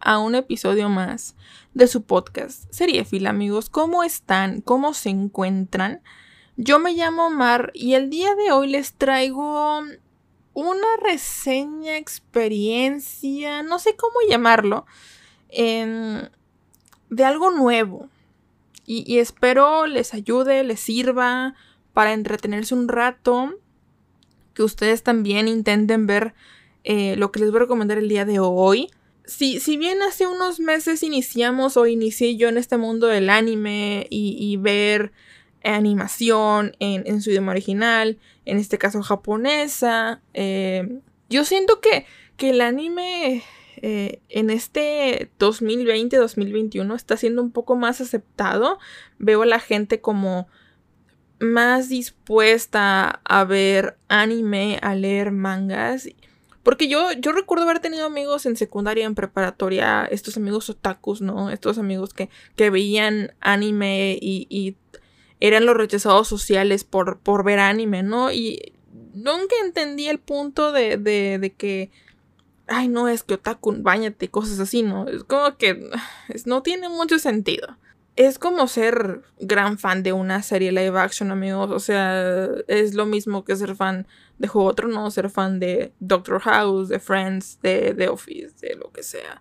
a un episodio más de su podcast Seriefil, amigos. ¿Cómo están? ¿Cómo se encuentran? Yo me llamo Mar y el día de hoy les traigo una reseña, experiencia, no sé cómo llamarlo, de algo nuevo. Y, y espero les ayude, les sirva para entretenerse un rato que ustedes también intenten ver eh, lo que les voy a recomendar el día de hoy. Si, si bien hace unos meses iniciamos o inicié yo en este mundo del anime y, ver animación en, su idioma original, en este caso japonesa, eh, yo siento que, que el anime eh, en este 2020-2021 está siendo un poco más aceptado. Veo a la gente como más dispuesta a ver anime, a leer mangas. Porque yo, yo recuerdo haber tenido amigos en secundaria, en preparatoria, estos amigos otakus, ¿no? Estos amigos que, que veían anime y, eran los rechazados sociales por, por ver anime, ¿no? Y nunca entendí el punto de, de, de que, ay, no, es que otaku, bañate, cosas así, ¿no? Es como que no tiene mucho sentido es como ser gran fan de una serie live action, amigos. O sea, es lo mismo que ser fan de Juego otro, no ser fan de Doctor House, de Friends, de The Office, de lo que sea.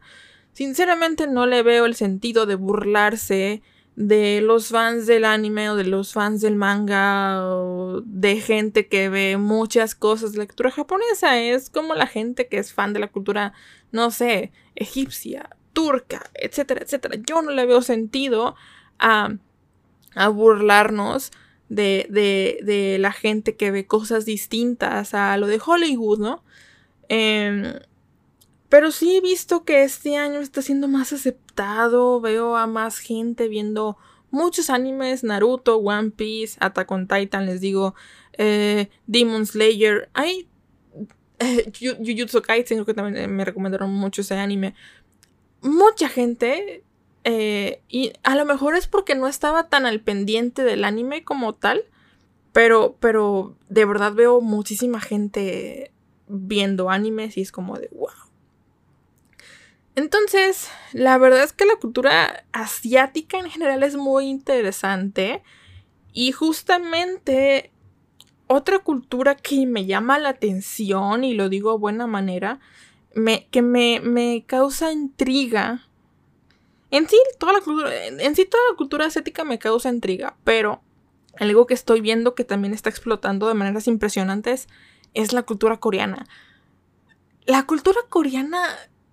Sinceramente no le veo el sentido de burlarse de los fans del anime o de los fans del manga o de gente que ve muchas cosas de la japonesa. Es como la gente que es fan de la cultura, no sé, egipcia, turca, etcétera, etcétera. Yo no le veo sentido a, a burlarnos de, de, la gente que ve cosas distintas a lo de Hollywood, ¿no? Em, pero sí he visto que este año está siendo más aceptado, veo a más gente viendo muchos animes, Naruto, One Piece, Attack on Titan, les digo, eh, Demon Slayer, hay eh, Jujutsu Kaisen, que también me recomendaron mucho ese anime, mucha gente, eh, y a lo mejor es porque no estaba tan al pendiente del anime como tal, pero, pero de verdad veo muchísima gente viendo animes y es como de wow. Entonces, la verdad es que la cultura asiática en general es muy interesante y justamente otra cultura que me llama la atención, y lo digo de buena manera, que me, me causa intriga. En sí, toda la cultura, en sí toda la cultura asiática me causa intriga, pero algo que estoy viendo que también está explotando de maneras impresionantes es la cultura coreana. La cultura coreana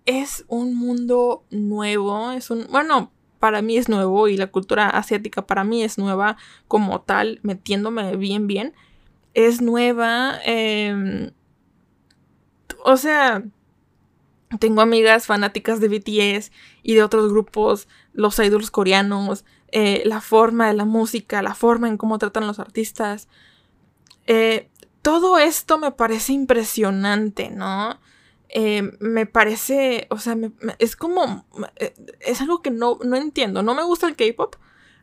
es un mundo nuevo, es un, bueno, para mí es nuevo y la cultura asiática para mí es nueva como tal, metiéndome bien, bien. Es nueva. Em, o sea, tengo amigas fanáticas de BTS y de otros grupos, los idols coreanos, eh, la forma de la música, la forma en cómo tratan los artistas. Eh, todo esto me parece impresionante, ¿no? Eh, me parece, o sea, es como, es algo que no, no entiendo. No me gusta el K-Pop,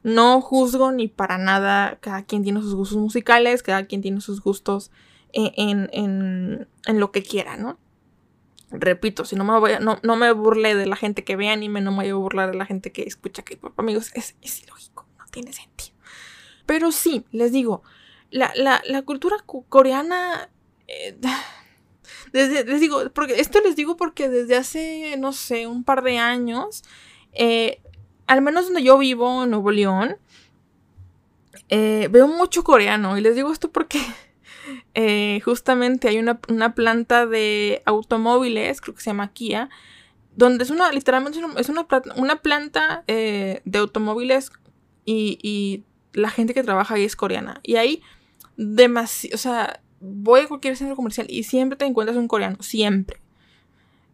no juzgo ni para nada, cada quien tiene sus gustos musicales, cada quien tiene sus gustos en, en, en lo que quiera, ¿no? Repito, si no me voy no, no, me burle de la gente que ve anime, no me voy a burlar de la gente que escucha K-pop, amigos, es, es, ilógico, no tiene sentido. Pero sí, les digo, la, la, la cultura coreana. Eh, desde, les digo, porque esto les digo porque desde hace, no sé, un par de años, eh, al menos donde yo vivo, en Nuevo León, eh, veo mucho coreano. Y les digo esto porque eh, justamente hay una, planta de automóviles, creo que se llama Kia, donde es una, literalmente es una, una planta eh, de automóviles y, la gente que trabaja ahí es coreana. Y ahí, demasiado, o sea, voy a cualquier centro comercial y siempre te encuentras un coreano, siempre.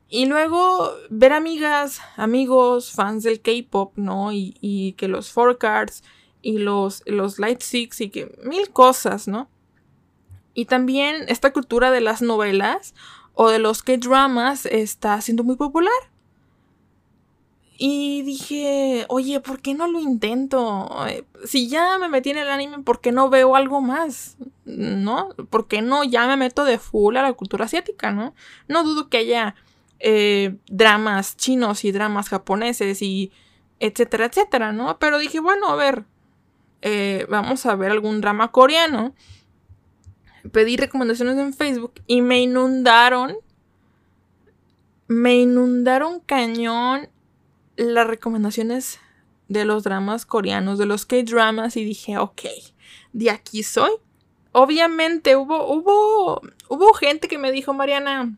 Y luego ver amigas, amigos, fans del K-pop, ¿no? Y, que los four cards y los, los light six y que mil cosas, ¿no? Y también esta cultura de las novelas o de los K-dramas está siendo muy popular. Y dije, oye, ¿por qué no lo intento? Eh, si ya me metí en el anime, ¿por qué no veo algo más? ¿No? ¿Por qué no ya me meto de full a la cultura asiática, no? No dudo que haya eh, dramas chinos y dramas japoneses y etcétera, etcétera, ¿no? Pero dije, bueno, a ver, eh, vamos a ver algún drama coreano. Pedí recomendaciones en Facebook y me inundaron. Me inundaron cañón las recomendaciones de los dramas coreanos, de los K-dramas, y dije, ok, de aquí soy. Obviamente hubo, hubo, hubo gente que me dijo, Mariana,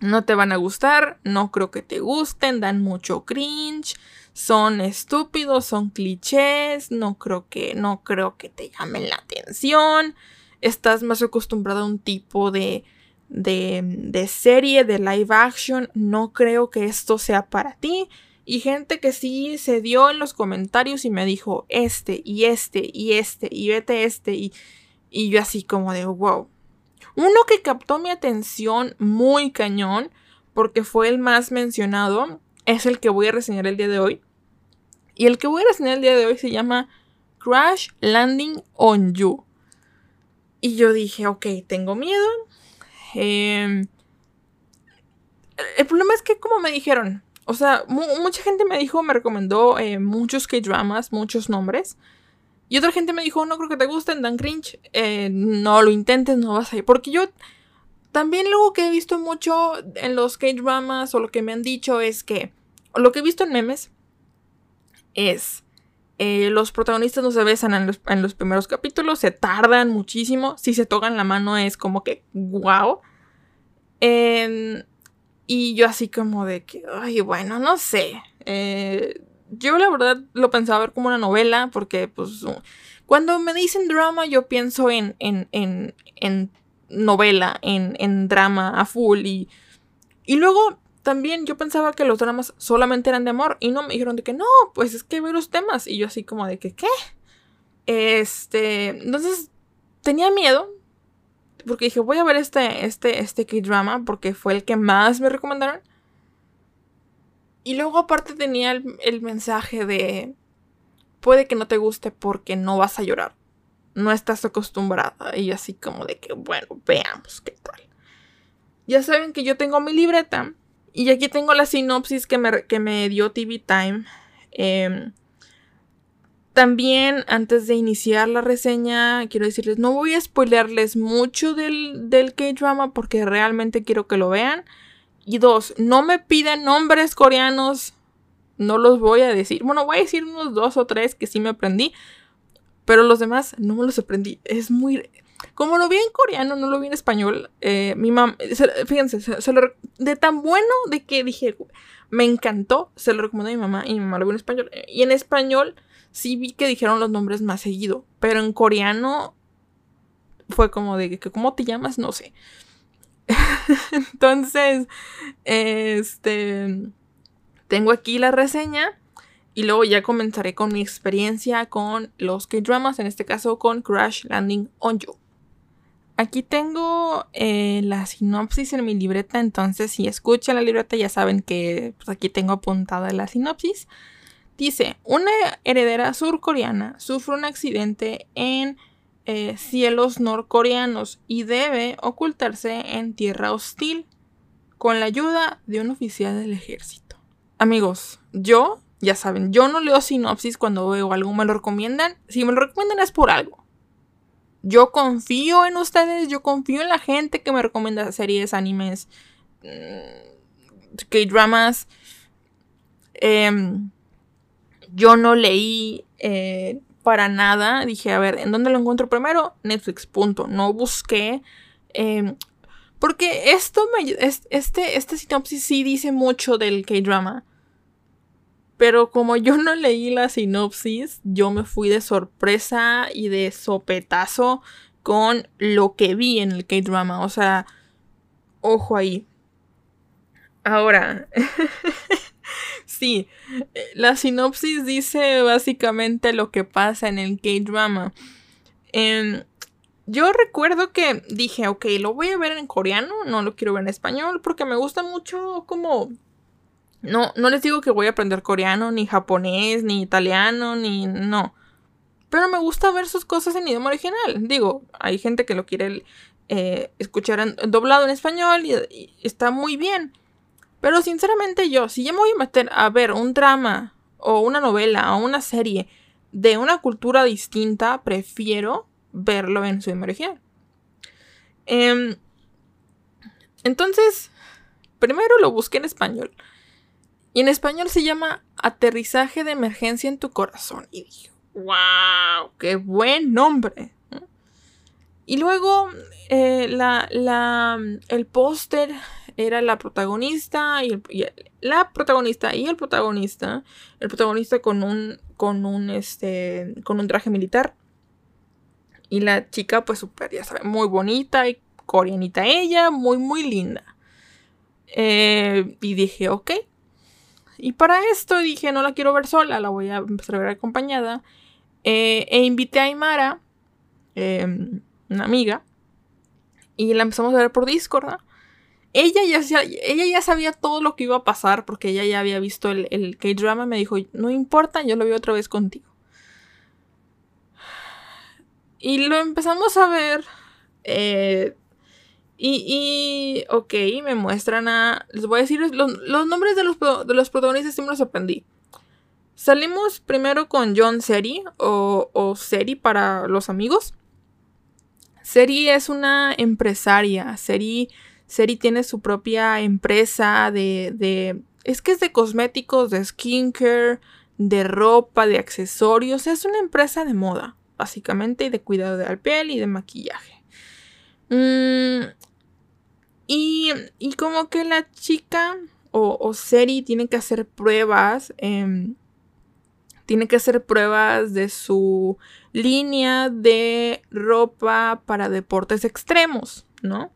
no te van a gustar, no creo que te gusten, dan mucho cringe, son estúpidos, son clichés, no creo que, no creo que te llamen la atención, estás más acostumbrado a un tipo de, de, serie, de live action, no creo que esto sea para ti. Y gente que sí se dio en los comentarios y me dijo este y este y este y vete este y, y yo así como de wow. Uno que captó mi atención muy cañón porque fue el más mencionado es el que voy a reseñar el día de hoy. Y el que voy a reseñar el día de hoy se llama Crash Landing on You. Y yo dije, ok, tengo miedo, Em, el problema es que, como me dijeron, o sea, mucha gente me dijo, me recomendó eh, muchos K-dramas, muchos nombres. Y otra gente me dijo, no creo que te gusten, dan cringe. Eh, no lo intentes, no vas a ir. Porque yo también lo que he visto mucho en los K-dramas o lo que me han dicho es que, lo que he visto en memes es, eh, los protagonistas no se besan en los, en primeros capítulos, se tardan muchísimo. Si se tocan la mano es como que, wow. y yo así como de que, ay, bueno, no sé. Eh, yo la verdad lo pensaba ver como una novela, porque pues cuando me dicen drama yo pienso en, en, en, en novela, en, en drama a full y, y luego también yo pensaba que los dramas solamente eran de amor y no me dijeron de que no, pues es que hay varios temas y yo así como de que, ¿qué? Este, entonces tenía miedo porque dije, voy a ver este, este, este K-drama porque fue el que más me recomendaron. Y luego aparte tenía el, el mensaje de, puede que no te guste porque no vas a llorar. No estás acostumbrada. Y así como de que, bueno, veamos qué tal. Ya saben que yo tengo mi libreta y aquí tengo la sinopsis que me, que me dio TV Time. Em, también, antes de iniciar la reseña, quiero decirles, no voy a spoilearles mucho del, del K-Drama porque realmente quiero que lo vean. Y dos, no me piden nombres coreanos, no los voy a decir. Bueno, voy a decir unos dos o tres que sí me aprendí, pero los demás no me los aprendí. Es muy... Como lo vi en coreano, no lo vi en español, eh, mi mamá, fíjense, de tan bueno de que dije, me encantó, se lo recomendé a mi mamá y mi mamá lo vio en español. Y en español sí vi que dijeron los nombres más seguido, pero en coreano fue como de que, ¿cómo te llamas? No sé. Entonces, este, tengo aquí la reseña. Y luego ya comenzaré con mi experiencia con los K-dramas, en este caso con Crash Landing on You. Aquí tengo eh, la sinopsis en mi libreta, entonces si escuchan la libreta ya saben que pues, aquí tengo apuntada la sinopsis. Dice, una heredera surcoreana sufre un accidente en eh, cielos norcoreanos y debe ocultarse en tierra hostil con la ayuda de un oficial del ejército. Amigos, yo, ya saben, yo no leo sinopsis cuando veo algo, me lo recomiendan. Si me lo recomiendan es por algo. Yo confío en ustedes, yo confío en la gente que me recomienda series, animes, mm, K-dramas. Em, yo no leí eh, para nada. Dije, a ver, ¿en dónde lo encuentro primero? Netflix, punto. No busqué. Em, porque esto me. Este, este sinopsis sí dice mucho del K-drama. Pero como yo no leí la sinopsis, yo me fui de sorpresa y de sopetazo con lo que vi en el K-drama. O sea, ojo ahí. Ahora, sí, la sinopsis dice básicamente lo que pasa en el K-drama. Em, yo recuerdo que dije, ok, lo voy a ver en coreano, no lo quiero ver en español, porque me gusta mucho como... No, no les digo que voy a aprender coreano, ni japonés, ni italiano, ni... No. Pero me gusta ver sus cosas en idioma original. Digo, hay gente que lo quiere eh, escuchar doblado en español y, está muy bien. Pero sinceramente yo, si ya me voy a meter a ver un drama o una novela o una serie de una cultura distinta, prefiero verlo en su idioma original. Em, entonces, primero lo busqué en español. Y en español se llama Aterrizaje de emergencia en tu corazón. Y dije, wow, qué buen nombre. Y luego eh, la, el póster era la protagonista y, la protagonista y el protagonista. El protagonista con un con un este con un traje militar y la chica, pues súper, ya saben, muy bonita y coreanita ella, muy, muy linda. Eh, y dije, ok. Y para esto dije, no la quiero ver sola, la voy a empezar a ver acompañada. Eh, e invité a Aymara, em, una amiga, y la empezamos a ver por Discord. Ella ya, ella ya sabía todo lo que iba a pasar porque ella ya había visto el, el K-drama. Me dijo, no importa, yo lo veo otra vez contigo. Y lo empezamos a ver. Eh, y, ok, me muestran a... Les voy a decir los, nombres de los, de los protagonistas y me los sorprendí. Salimos primero con John Seri o, o Seri para los amigos. Seri es una empresaria. Seri, Seri tiene su propia empresa de, de... Es que es de cosméticos, de skincare, de ropa, de accesorios. Es una empresa de moda básicamente, y de cuidado de la piel y de maquillaje. Mm, y, como que la chica o, Seri tiene que hacer pruebas. Em, tiene que hacer pruebas de su línea de ropa para deportes extremos, ¿no?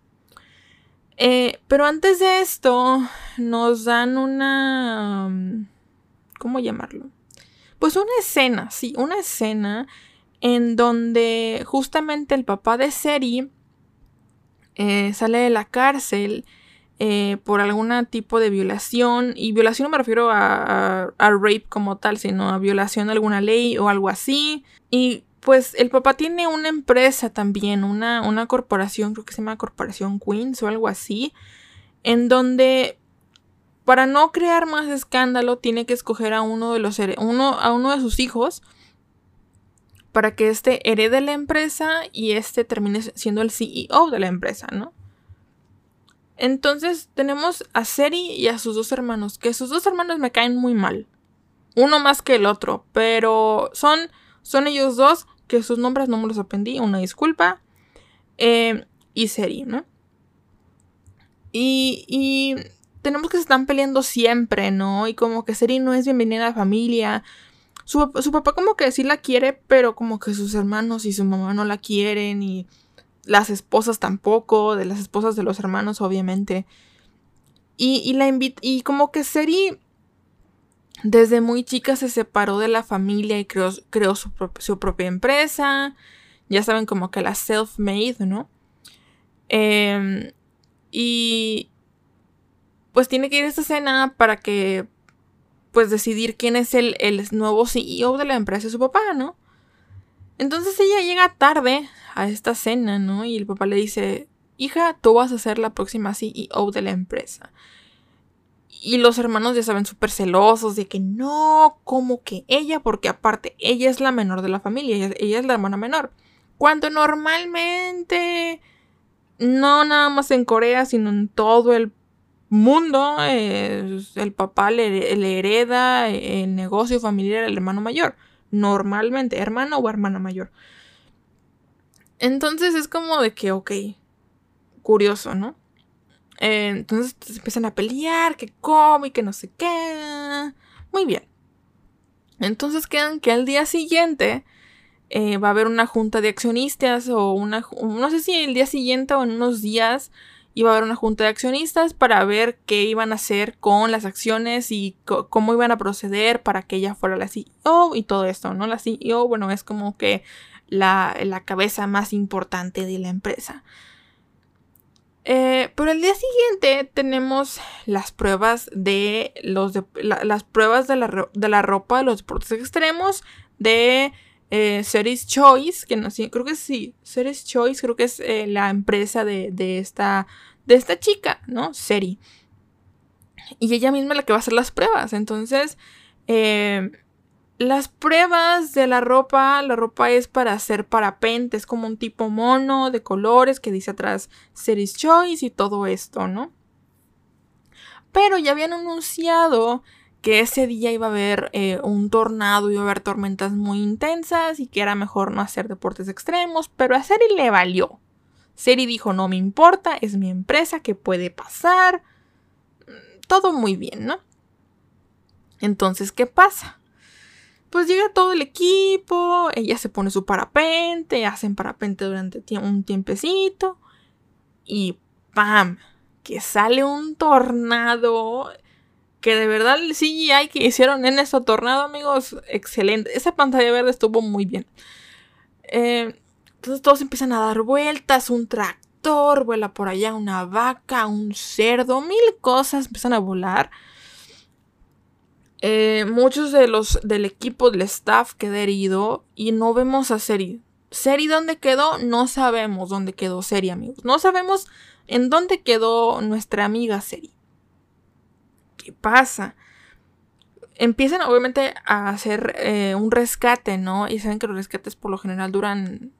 Eh, pero antes de esto, nos dan una... ¿Cómo llamarlo? Pues una escena, sí, una escena en donde justamente el papá de Seri eh, sale de la cárcel eh, por algún tipo de violación, y violación no me refiero a, rape como tal, sino a violación de alguna ley o algo así, y pues el papá tiene una empresa también, una, una corporación, creo que se llama Corporación Queens o algo así, en donde para no crear más escándalo tiene que escoger a uno de los uno, a uno de sus hijos para que éste herede la empresa y éste termine siendo el CEO de la empresa, ¿no? Entonces tenemos a Seri y a sus dos hermanos, que sus dos hermanos me caen muy mal. Uno más que el otro, pero son, son ellos dos, que sus nombres no me los aprendí, una disculpa. Eh, y Seri, ¿no? Y, y tenemos que se están peleando siempre, ¿no? Y como que Seri no es bienvenida a la familia. Su, papá como que sí la quiere, pero como que sus hermanos y su mamá no la quieren y las esposas tampoco, de las esposas de los hermanos obviamente. Y, y la y como que Seri desde muy chica se separó de la familia y creó, creó su, su, propia empresa. Ya saben, como que la self-made, ¿no? Em, y pues tiene que ir a esta escena para que pues decidir quién es el, nuevo CEO de la empresa de su papá, ¿no? Entonces ella llega tarde a esta cena, ¿no? Y el papá le dice, hija, tú vas a ser la próxima CEO de la empresa. Y los hermanos ya saben súper celosos de que no, como que ella, porque aparte ella es la menor de la familia, ella, ella es la hermana menor. Cuando normalmente, no nada más en Corea, sino en todo el mundo, el papá le, hereda el negocio familiar al hermano mayor. Normalmente, hermano o hermana mayor. Entonces es como de que, ok, curioso, ¿no? Eh, entonces empiezan a pelear, que come y que no sé qué. Muy bien. Entonces quedan que al día siguiente eh, va a haber una junta de accionistas o una, no sé si el día siguiente o en unos días iba a haber una junta de accionistas para ver qué iban a hacer con las acciones y cómo iban a proceder para que ella fuera la CEO y todo esto, ¿no? La CEO, bueno, es como que la, cabeza más importante de la empresa. Eh, pero el día siguiente tenemos las pruebas de los las pruebas de la, de la, ropa de los deportes extremos de eh, Series Choice, que no sé, creo que sí, Series Choice, creo que es eh, la empresa de, esta, de esta chica, ¿no? Seri. Y ella misma es la que va a hacer las pruebas. Entonces, eh, las pruebas de la ropa, la ropa es para hacer parapente, es como un tipo mono de colores que dice atrás Series Choice y todo esto, ¿no? Pero ya habían anunciado que ese día iba a haber eh, un tornado, iba a haber tormentas muy intensas y que era mejor no hacer deportes extremos, pero a Seri le valió. Seri dijo, no me importa, es mi empresa, ¿qué puede pasar? Mm, todo muy bien, ¿no? Entonces, ¿qué pasa? Pues llega todo el equipo, ella se pone su parapente, hacen parapente durante un tiempecito y ¡pam! Que sale un tornado que de verdad el CGI que hicieron en ese tornado, amigos, excelente. Esa pantalla verde estuvo muy bien. Eh, entonces todos empiezan a dar vueltas, un tractor, vuela por allá una vaca, un cerdo, mil cosas empiezan a volar. Eh, muchos de los del equipo del staff quedó herido y no vemos a Seri. Seri dónde quedó, no sabemos dónde quedó Seri, amigos. No sabemos en dónde quedó nuestra amiga Seri. ¿Qué pasa? Empiezan obviamente a hacer eh, un rescate, ¿no? Y saben que los rescates por lo general duran...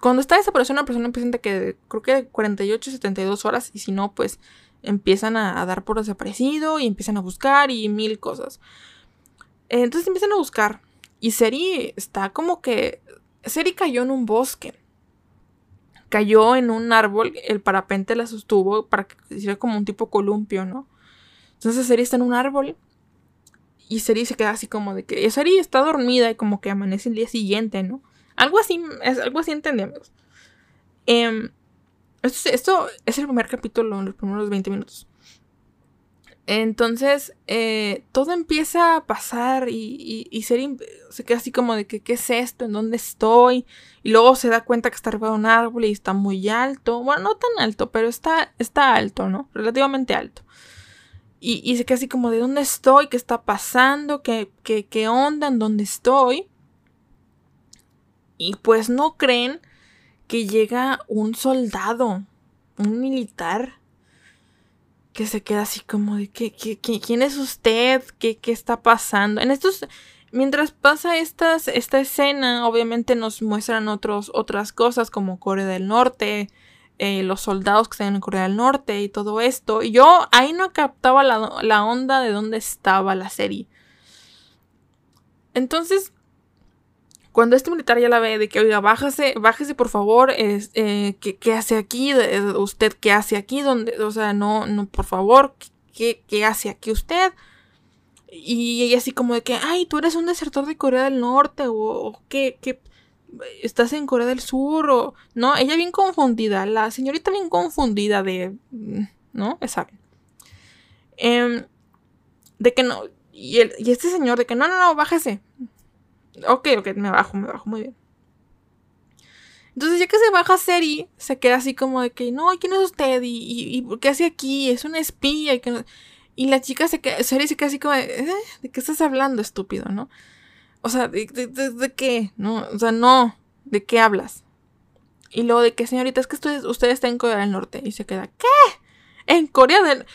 Cuando está desaparecida una persona empiezan de que creo que 48, 72 horas y si no, pues empiezan a, dar por desaparecido y empiezan a buscar y mil cosas. Entonces empiezan a buscar y Seri está como que... Seri cayó en un bosque cayó en un árbol, el parapente la sostuvo para que hiciera como un tipo columpio, ¿no? Entonces Seri está en un árbol y Seri se queda así como de que Seri está dormida y como que amanece el día siguiente, ¿no? Algo así, es, algo así entendemos. Em, esto, es el primer capítulo, en los primeros 20 minutos. Entonces, eh, todo empieza a pasar y, y, Seri se queda así como de que, ¿qué es esto? ¿En dónde estoy? Y luego se da cuenta que está arriba de un árbol y está muy alto. Bueno, no tan alto, pero está, está alto, ¿no? Relativamente alto. Y, y se queda así como de dónde estoy, qué está pasando, qué, qué, qué onda, en dónde estoy. Y pues no creen que llega un soldado, un militar, que se queda así como de ¿qué, qué, quién es usted? ¿Qué, ¿Qué, está pasando? En estos, mientras pasa estas, esta escena, obviamente nos muestran otros, otras cosas como Corea del Norte, eh, los soldados que están en Corea del Norte y todo esto. Y yo ahí no captaba la, onda de dónde estaba la serie. Entonces, cuando este militar ya la ve de que, oiga, bájese, bájese por favor, eh, ¿qué, hace aquí? ¿Usted qué hace aquí? ¿Dónde? O sea, no, no, por favor, ¿qué, qué hace aquí usted? Y ella así como de que, ay, tú eres un desertor de Corea del Norte o, o qué, qué, estás en Corea del Sur o... No, ella bien confundida, la señorita bien confundida de... Mm, ¿No? Saben. Eh, de que no... Y, el, y este señor de que no, no, no, bájese. Ok, ok, me bajo, me bajo, muy bien. Entonces ya que se baja Seri, se queda así como de que, no, ¿quién es usted? ¿Y, y, qué hace aquí? Es una espía. Y, que y la chica se queda, Seri se queda así como de, ¿eh? ¿de qué estás hablando, estúpido, no? O sea, ¿de, qué? No, o sea, no. ¿De qué hablas? Y luego de que, señorita, es que usted, usted está en Corea del Norte. Y se queda, ¿qué? En Corea del...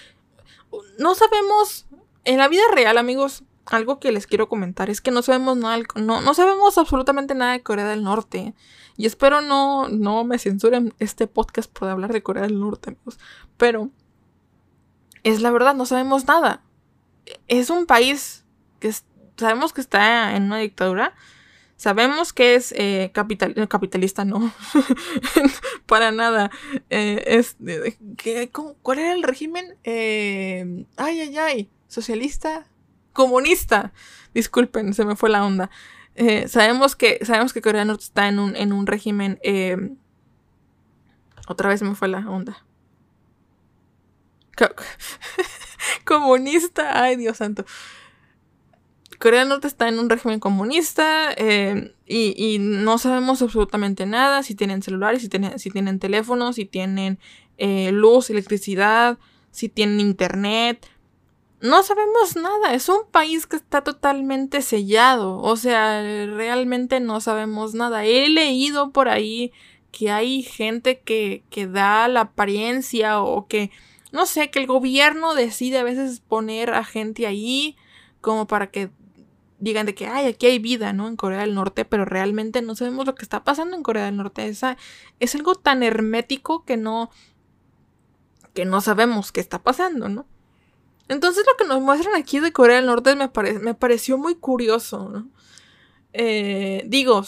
No sabemos... En la vida real, amigos, algo que les quiero comentar es que no sabemos nada, no, no sabemos absolutamente nada de Corea del Norte. Y espero no, no me censuren este podcast por hablar de Corea del Norte, amigos. Pero es la verdad, no sabemos nada. Es un país que es sabemos que está en una dictadura. Sabemos que es eh, eh, capitalista, no. Para nada. Eh, es, ¿Cuál era el régimen? ay, ay, ay. ¿Socialista? Comunista. Disculpen, se me fue la onda. sabemos, que, sabemos que Corea del Norte está en un, en un régimen. otra vez se me fue la onda. comunista. Ay, Dios santo. Corea del Norte está en un régimen comunista eh, y, no sabemos absolutamente nada. Si tienen celulares, si tienen, si tienen teléfonos, si tienen eh, luz, electricidad, si tienen internet. No sabemos nada. Es un país que está totalmente sellado. O sea, realmente no sabemos nada. He leído por ahí que hay gente que, que da la apariencia o que, no sé, que el gobierno decide a veces poner a gente ahí como para que digan de que, ay, aquí hay vida, ¿no? En Corea del Norte, pero realmente no sabemos lo que está pasando en Corea del Norte. Esa, es algo tan hermético que no, que no sabemos qué está pasando, ¿no? Entonces lo que nos muestran aquí de Corea del Norte me, me pareció muy curioso, ¿no? Eh, digo,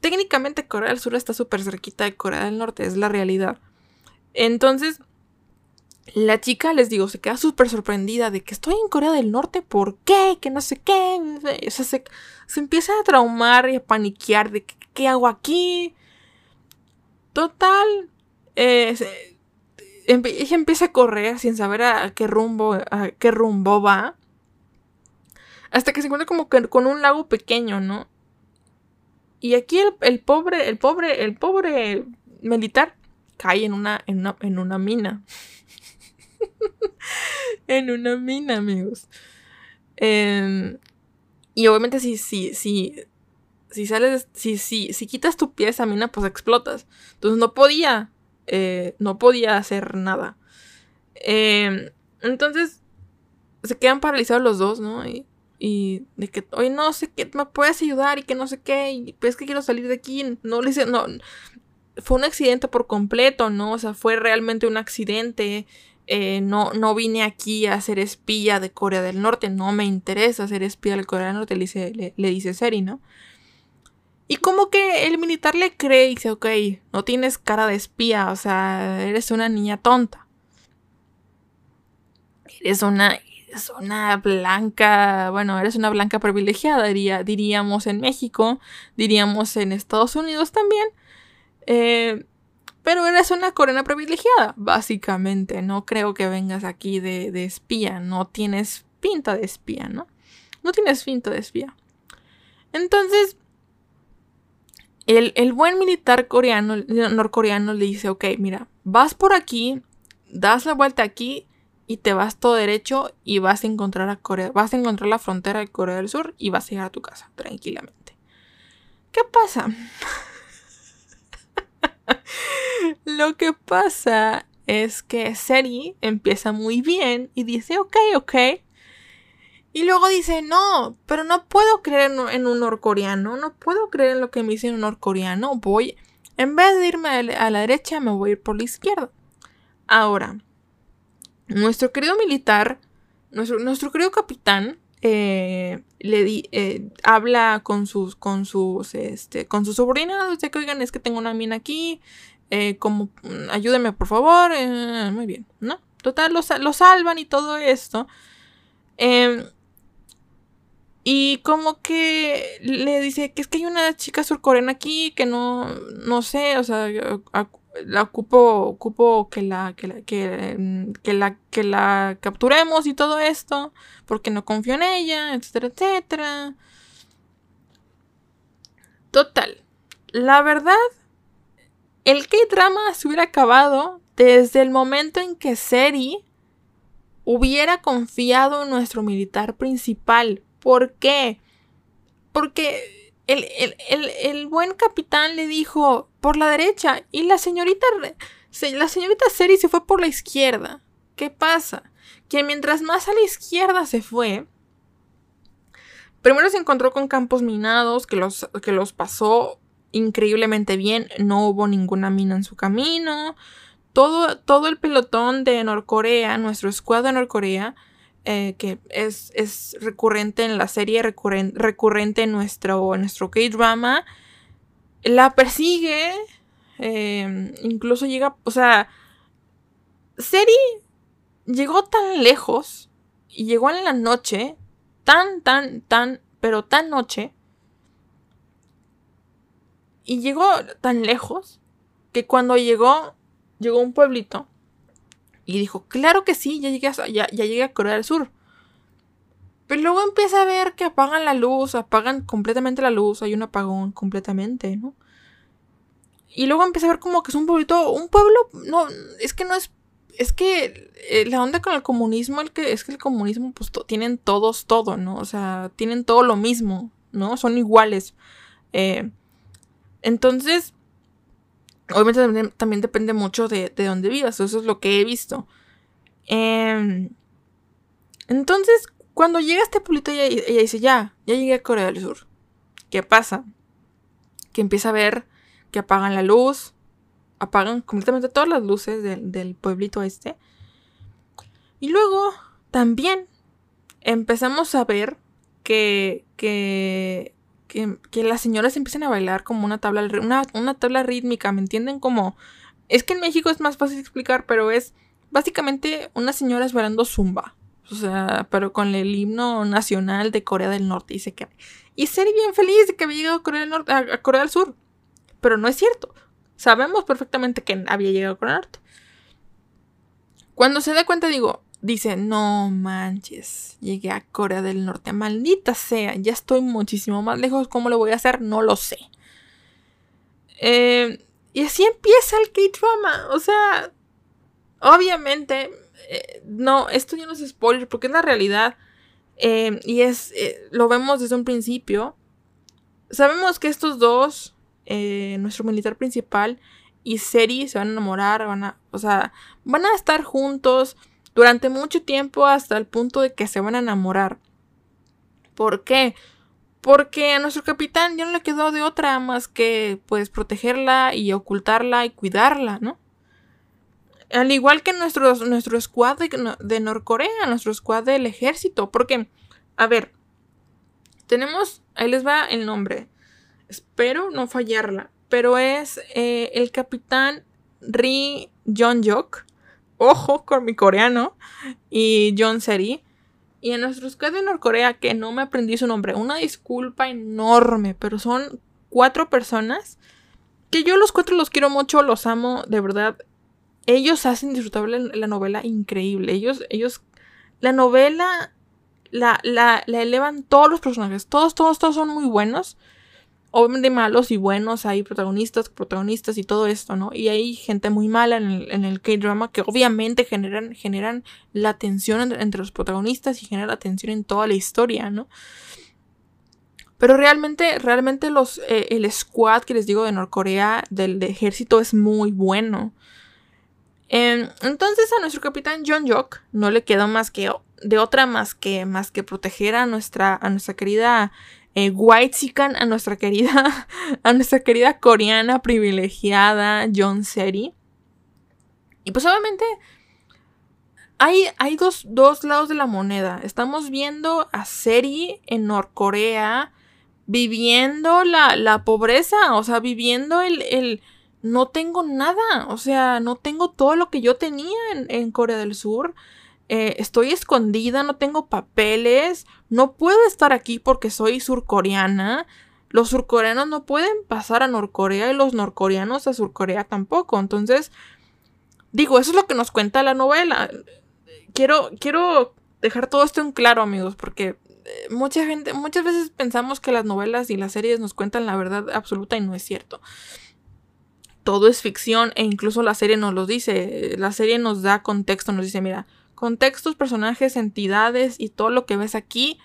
técnicamente Corea del Sur está súper cerquita de Corea del Norte, es la realidad. Entonces, la chica, les digo, se queda súper sorprendida de que estoy en Corea del Norte, ¿por qué? Que no sé qué. O sea, se, empieza a traumar y a paniquear de qué hago aquí. Total, eh, ella empieza a correr sin saber a, qué rumbo, a qué rumbo va. Hasta que se encuentra como que con un lago pequeño, ¿no? Y aquí el, pobre, el pobre, el pobre militar cae en una, en una, mina. en una mina, amigos. Em, y obviamente si, si, si, si sales, si, si, si quitas tu pie a esa mina, pues explotas. Entonces no podía, eh, no podía hacer nada. Em, entonces se quedan paralizados los dos, ¿no? Y y de que, oye, no sé qué, me puedes ayudar y que no sé qué, y pues que quiero salir de aquí. No le hice, no, fue un accidente por completo, ¿no? O sea, fue realmente un accidente. Eh, no, no vine aquí a ser espía de Corea del Norte, no me interesa ser espía de Corea del Norte, le dice, le, dice Seri, ¿no? Y como que el militar le cree y dice, ok, no tienes cara de espía, o sea, eres una niña tonta. Eres una, eres una blanca, bueno, eres una blanca privilegiada, diría, diríamos en México, diríamos en Estados Unidos también. Eh, pero eres una coreana privilegiada, básicamente. No creo que vengas aquí de, espía. No tienes pinta de espía, ¿no? No tienes pinta de espía. Entonces, el, el buen militar coreano, norcoreano le dice, ok, mira, vas por aquí, das la vuelta aquí y te vas todo derecho y vas a encontrar a Corea, vas a encontrar la frontera de Corea del Sur y vas a llegar a tu casa tranquilamente. ¿Qué pasa? Lo que pasa es que Seri empieza muy bien y dice, ok, ok. Y luego dice, no, pero no puedo creer en, un norcoreano, no puedo creer en lo que me dice un norcoreano, voy, en vez de irme a la derecha, me voy a ir por la izquierda. Ahora, nuestro querido militar, nuestro, nuestro querido capitán, eh, le di, eh, habla con sus, con sus, este, con sus subordinados, que oigan, es que tengo una mina aquí, eh, como, mm, ayúdenme por favor, muy bien, ¿no? Total, lo, salvan y todo esto. Em, y como que le dice que es que hay una chica surcoreana aquí que no, no sé, o sea, la ocupo, ocupo que la, que la, que, la, que la capturemos y todo esto, porque no confío en ella, etcétera, etcétera. Total, la verdad, el K-drama se hubiera acabado desde el momento en que Seri hubiera confiado en nuestro militar principal. ¿Por qué? Porque el, buen capitán le dijo por la derecha y la señorita, la señorita Seri se fue por la izquierda. ¿Qué pasa? Que mientras más a la izquierda se fue, primero se encontró con campos minados que los, que los pasó increíblemente bien, no hubo ninguna mina en su camino. Todo, todo el pelotón de Norcorea, nuestro escuadro de Norcorea, eh, que es, recurrente en la serie, recurrente en nuestro, nuestro K-drama, la persigue, em, incluso llega, o sea, Seri llegó tan lejos y llegó en la noche, tan, tan, tan, pero tan noche, y llegó tan lejos que cuando llegó, llegó a un pueblito Y dijo, claro que sí, ya llegué a, ya, ya llegué a Corea del Sur. Pero luego empieza a ver que apagan la luz, apagan completamente la luz, hay un apagón completamente, ¿no? Y luego empieza a ver como que es un pueblito, un pueblo, no, es que no es, es que eh, la onda con el comunismo, el que, es que el comunismo, pues tienen todos todo, ¿no? O sea, tienen todo lo mismo, ¿no? Son iguales. Eh, entonces, obviamente también, depende mucho de, de, dónde vivas, eso es lo que he visto. Em, entonces, cuando llega este pueblito, ella, ella, dice, ya, ya llegué a Corea del Sur. ¿Qué pasa? Que empieza a ver que apagan la luz, apagan completamente todas las luces del, del pueblito este. Y luego, también, empezamos a ver que, que, que, que, las señoras empiezan a bailar como una tabla, una, una tabla rítmica, ¿me entienden? Como... Es que en México es más fácil explicar, pero es básicamente unas señoras bailando zumba. O sea, pero con el himno nacional de Corea del Norte. Y se que. Y ser bien feliz de que había llegado a Corea del Norte, a, Corea del Sur. Pero no es cierto. Sabemos perfectamente que había llegado a Corea del Norte. Cuando se da cuenta, digo, dice, no manches, llegué a Corea del Norte. Maldita sea, ya estoy muchísimo más lejos. ¿Cómo lo voy a hacer? No lo sé. Eh, y así empieza el K-Drama. O sea, obviamente eh, no, esto ya no es spoiler porque es la realidad. Eh, y es, lo vemos desde un principio. Sabemos que estos dos, nuestro militar principal y Seri, se van a enamorar, van a, o sea, van a estar juntos durante mucho tiempo hasta el punto de que se van a enamorar. ¿Por qué? Porque a nuestro capitán ya no le quedó de otra más que pues protegerla y ocultarla y cuidarla, ¿no? Al igual que nuestro, nuestro squad de, Norcorea, nuestro squad del ejército. Porque, a ver, tenemos, ahí les va el nombre. Espero no fallarla. Pero es eh, el capitán Ri Jong-jok. Ojo con mi coreano. Y John Seri. Y en nuestro squad de Norcorea, que no me aprendí su nombre. Una disculpa enorme. Pero son cuatro personas. Que yo los cuatro los quiero mucho, los amo, de verdad ellos hacen disfrutable la novela increíble. Ellos, ellos, la novela la, la, la, elevan todos los personajes. Todos, todos, todos son muy buenos. Obviamente malos y buenos. Hay protagonistas, protagonistas y todo esto, ¿no? Y hay gente muy mala en el, en el K-drama que obviamente generan, generan la tensión entre, los protagonistas y generan la tensión en toda la historia, ¿no? Pero realmente, realmente los, eh, el squad que les digo de Norcorea, del ejército, es muy bueno. Em, entonces a nuestro capitán John Jock no le quedó más que de otra más que más que proteger a nuestra a nuestra querida eh, White Sican, a nuestra querida a nuestra querida coreana privilegiada John Seri. Y pues obviamente hay, hay dos, dos, lados de la moneda. Estamos viendo a Seri en Norcorea viviendo la, la pobreza, o sea, viviendo el, el no tengo nada, o sea, no tengo todo lo que yo tenía en, Corea del Sur. Eh, estoy escondida, no tengo papeles, no puedo estar aquí porque soy surcoreana. Los surcoreanos no pueden pasar a Norcorea y los norcoreanos a Surcorea tampoco. Entonces, digo, eso es lo que nos cuenta la novela. Quiero, quiero dejar todo esto en claro, amigos, porque eh, mucha gente, muchas veces pensamos que las novelas y las series nos cuentan la verdad absoluta y no es cierto todo es ficción e incluso la serie nos lo dice. La serie nos da contexto, nos dice, mira, contextos, personajes, entidades y todo lo que ves aquí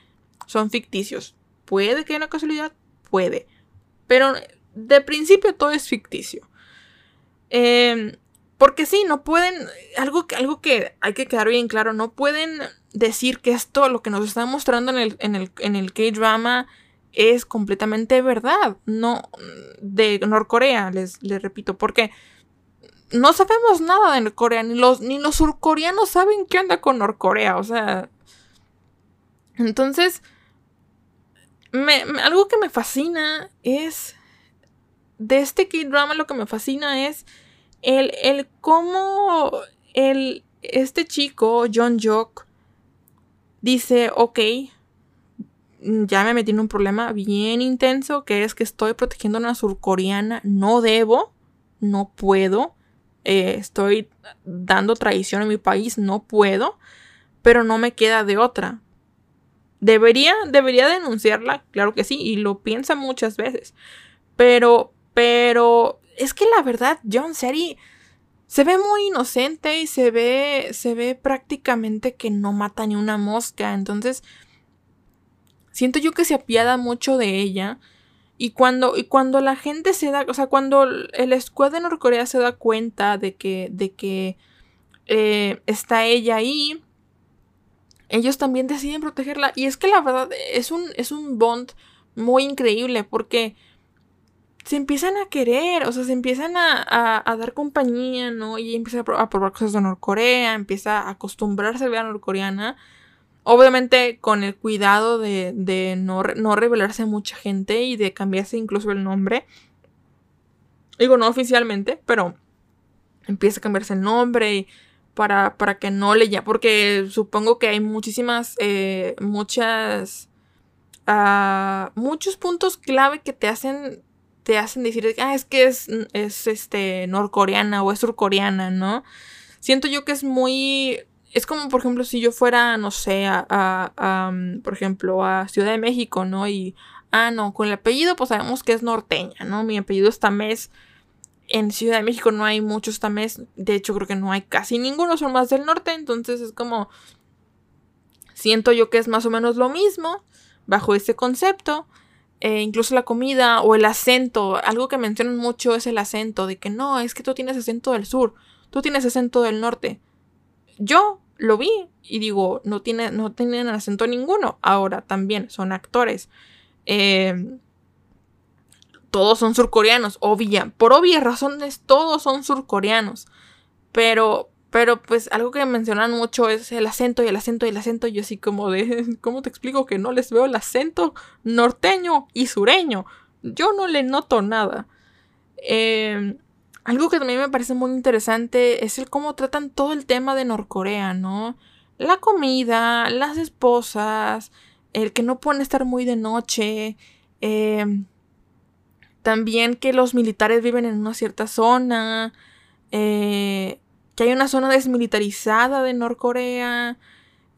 son ficticios. Puede que haya una casualidad, puede. Pero de principio todo es ficticio. Em, porque sí, no pueden, algo, algo que hay que quedar bien claro, no pueden decir que esto, lo que nos están mostrando en el, en el, en el K-Drama, es completamente verdad. No, de Norcorea, les, les repito, porque no sabemos nada de Norcorea, ni los, ni los surcoreanos saben qué onda con Norcorea, o sea. Entonces, algo que me fascina es. De este K-drama, lo que me fascina es el, el cómo el, este chico, John Jock, dice: Ok, ya me metí en un problema bien intenso, que es que estoy protegiendo a una surcoreana, no debo, no puedo, eh, estoy dando traición a mi país, no puedo, pero no me queda de otra. Debería, debería denunciarla, claro que sí, y lo piensa muchas veces. Pero, pero, es que la verdad, John Seri se ve muy inocente y se ve, se ve prácticamente que no mata ni una mosca. Entonces, siento yo que se apiada mucho de ella. Y cuando, y cuando la gente se da, o sea, cuando el escuadrón de Norcorea se da cuenta de que, de que eh, está ella ahí, ellos también deciden protegerla. Y es que la verdad es un, es un bond muy increíble porque se empiezan a querer, o sea, se empiezan a, dar compañía, ¿no? Y empieza a, probar cosas de Norcorea, empieza a acostumbrarse a la norcoreana. Obviamente con el cuidado de, no, no, revelarse a mucha gente y de cambiarse incluso el nombre. Digo, no oficialmente, pero empieza a cambiarse el nombre para, para que no le Porque supongo que hay muchísimas, eh, muchas, uh, muchos puntos clave que te hacen, te hacen decir, ah, es que es, es este, norcoreana o es surcoreana, ¿no? Siento yo que es muy es como, por ejemplo, si yo fuera, no sé, a, a, mm, por ejemplo, a Ciudad de México, ¿no? Y, ah, no, con el apellido, pues sabemos que es norteña, ¿no? Mi apellido es Tamés. En Ciudad de México no hay muchos Tamés. De hecho, creo que no hay casi ninguno, son más del norte. Entonces es como. Siento yo que es más o menos lo mismo, bajo ese concepto. Eh, incluso la comida o el acento. Algo que mencionan mucho es el acento, de que no, es que tú tienes acento del sur, tú tienes acento del norte yo lo vi y digo, no, tiene, no tienen acento ninguno. Ahora también son actores. Eh, todos son surcoreanos, obvia. Por obvias razones, todos son surcoreanos. Pero, pero pues algo que mencionan mucho es el acento y el acento y el acento. Yo así como de, ¿cómo te explico que no les veo el acento norteño y sureño? Yo no le noto nada. Eh, algo que también me parece muy interesante es el cómo tratan todo el tema de Norcorea, ¿no? La comida, las esposas, el que no pueden estar muy de noche, em, también que los militares viven en una cierta zona, eh, que hay una zona desmilitarizada de Norcorea.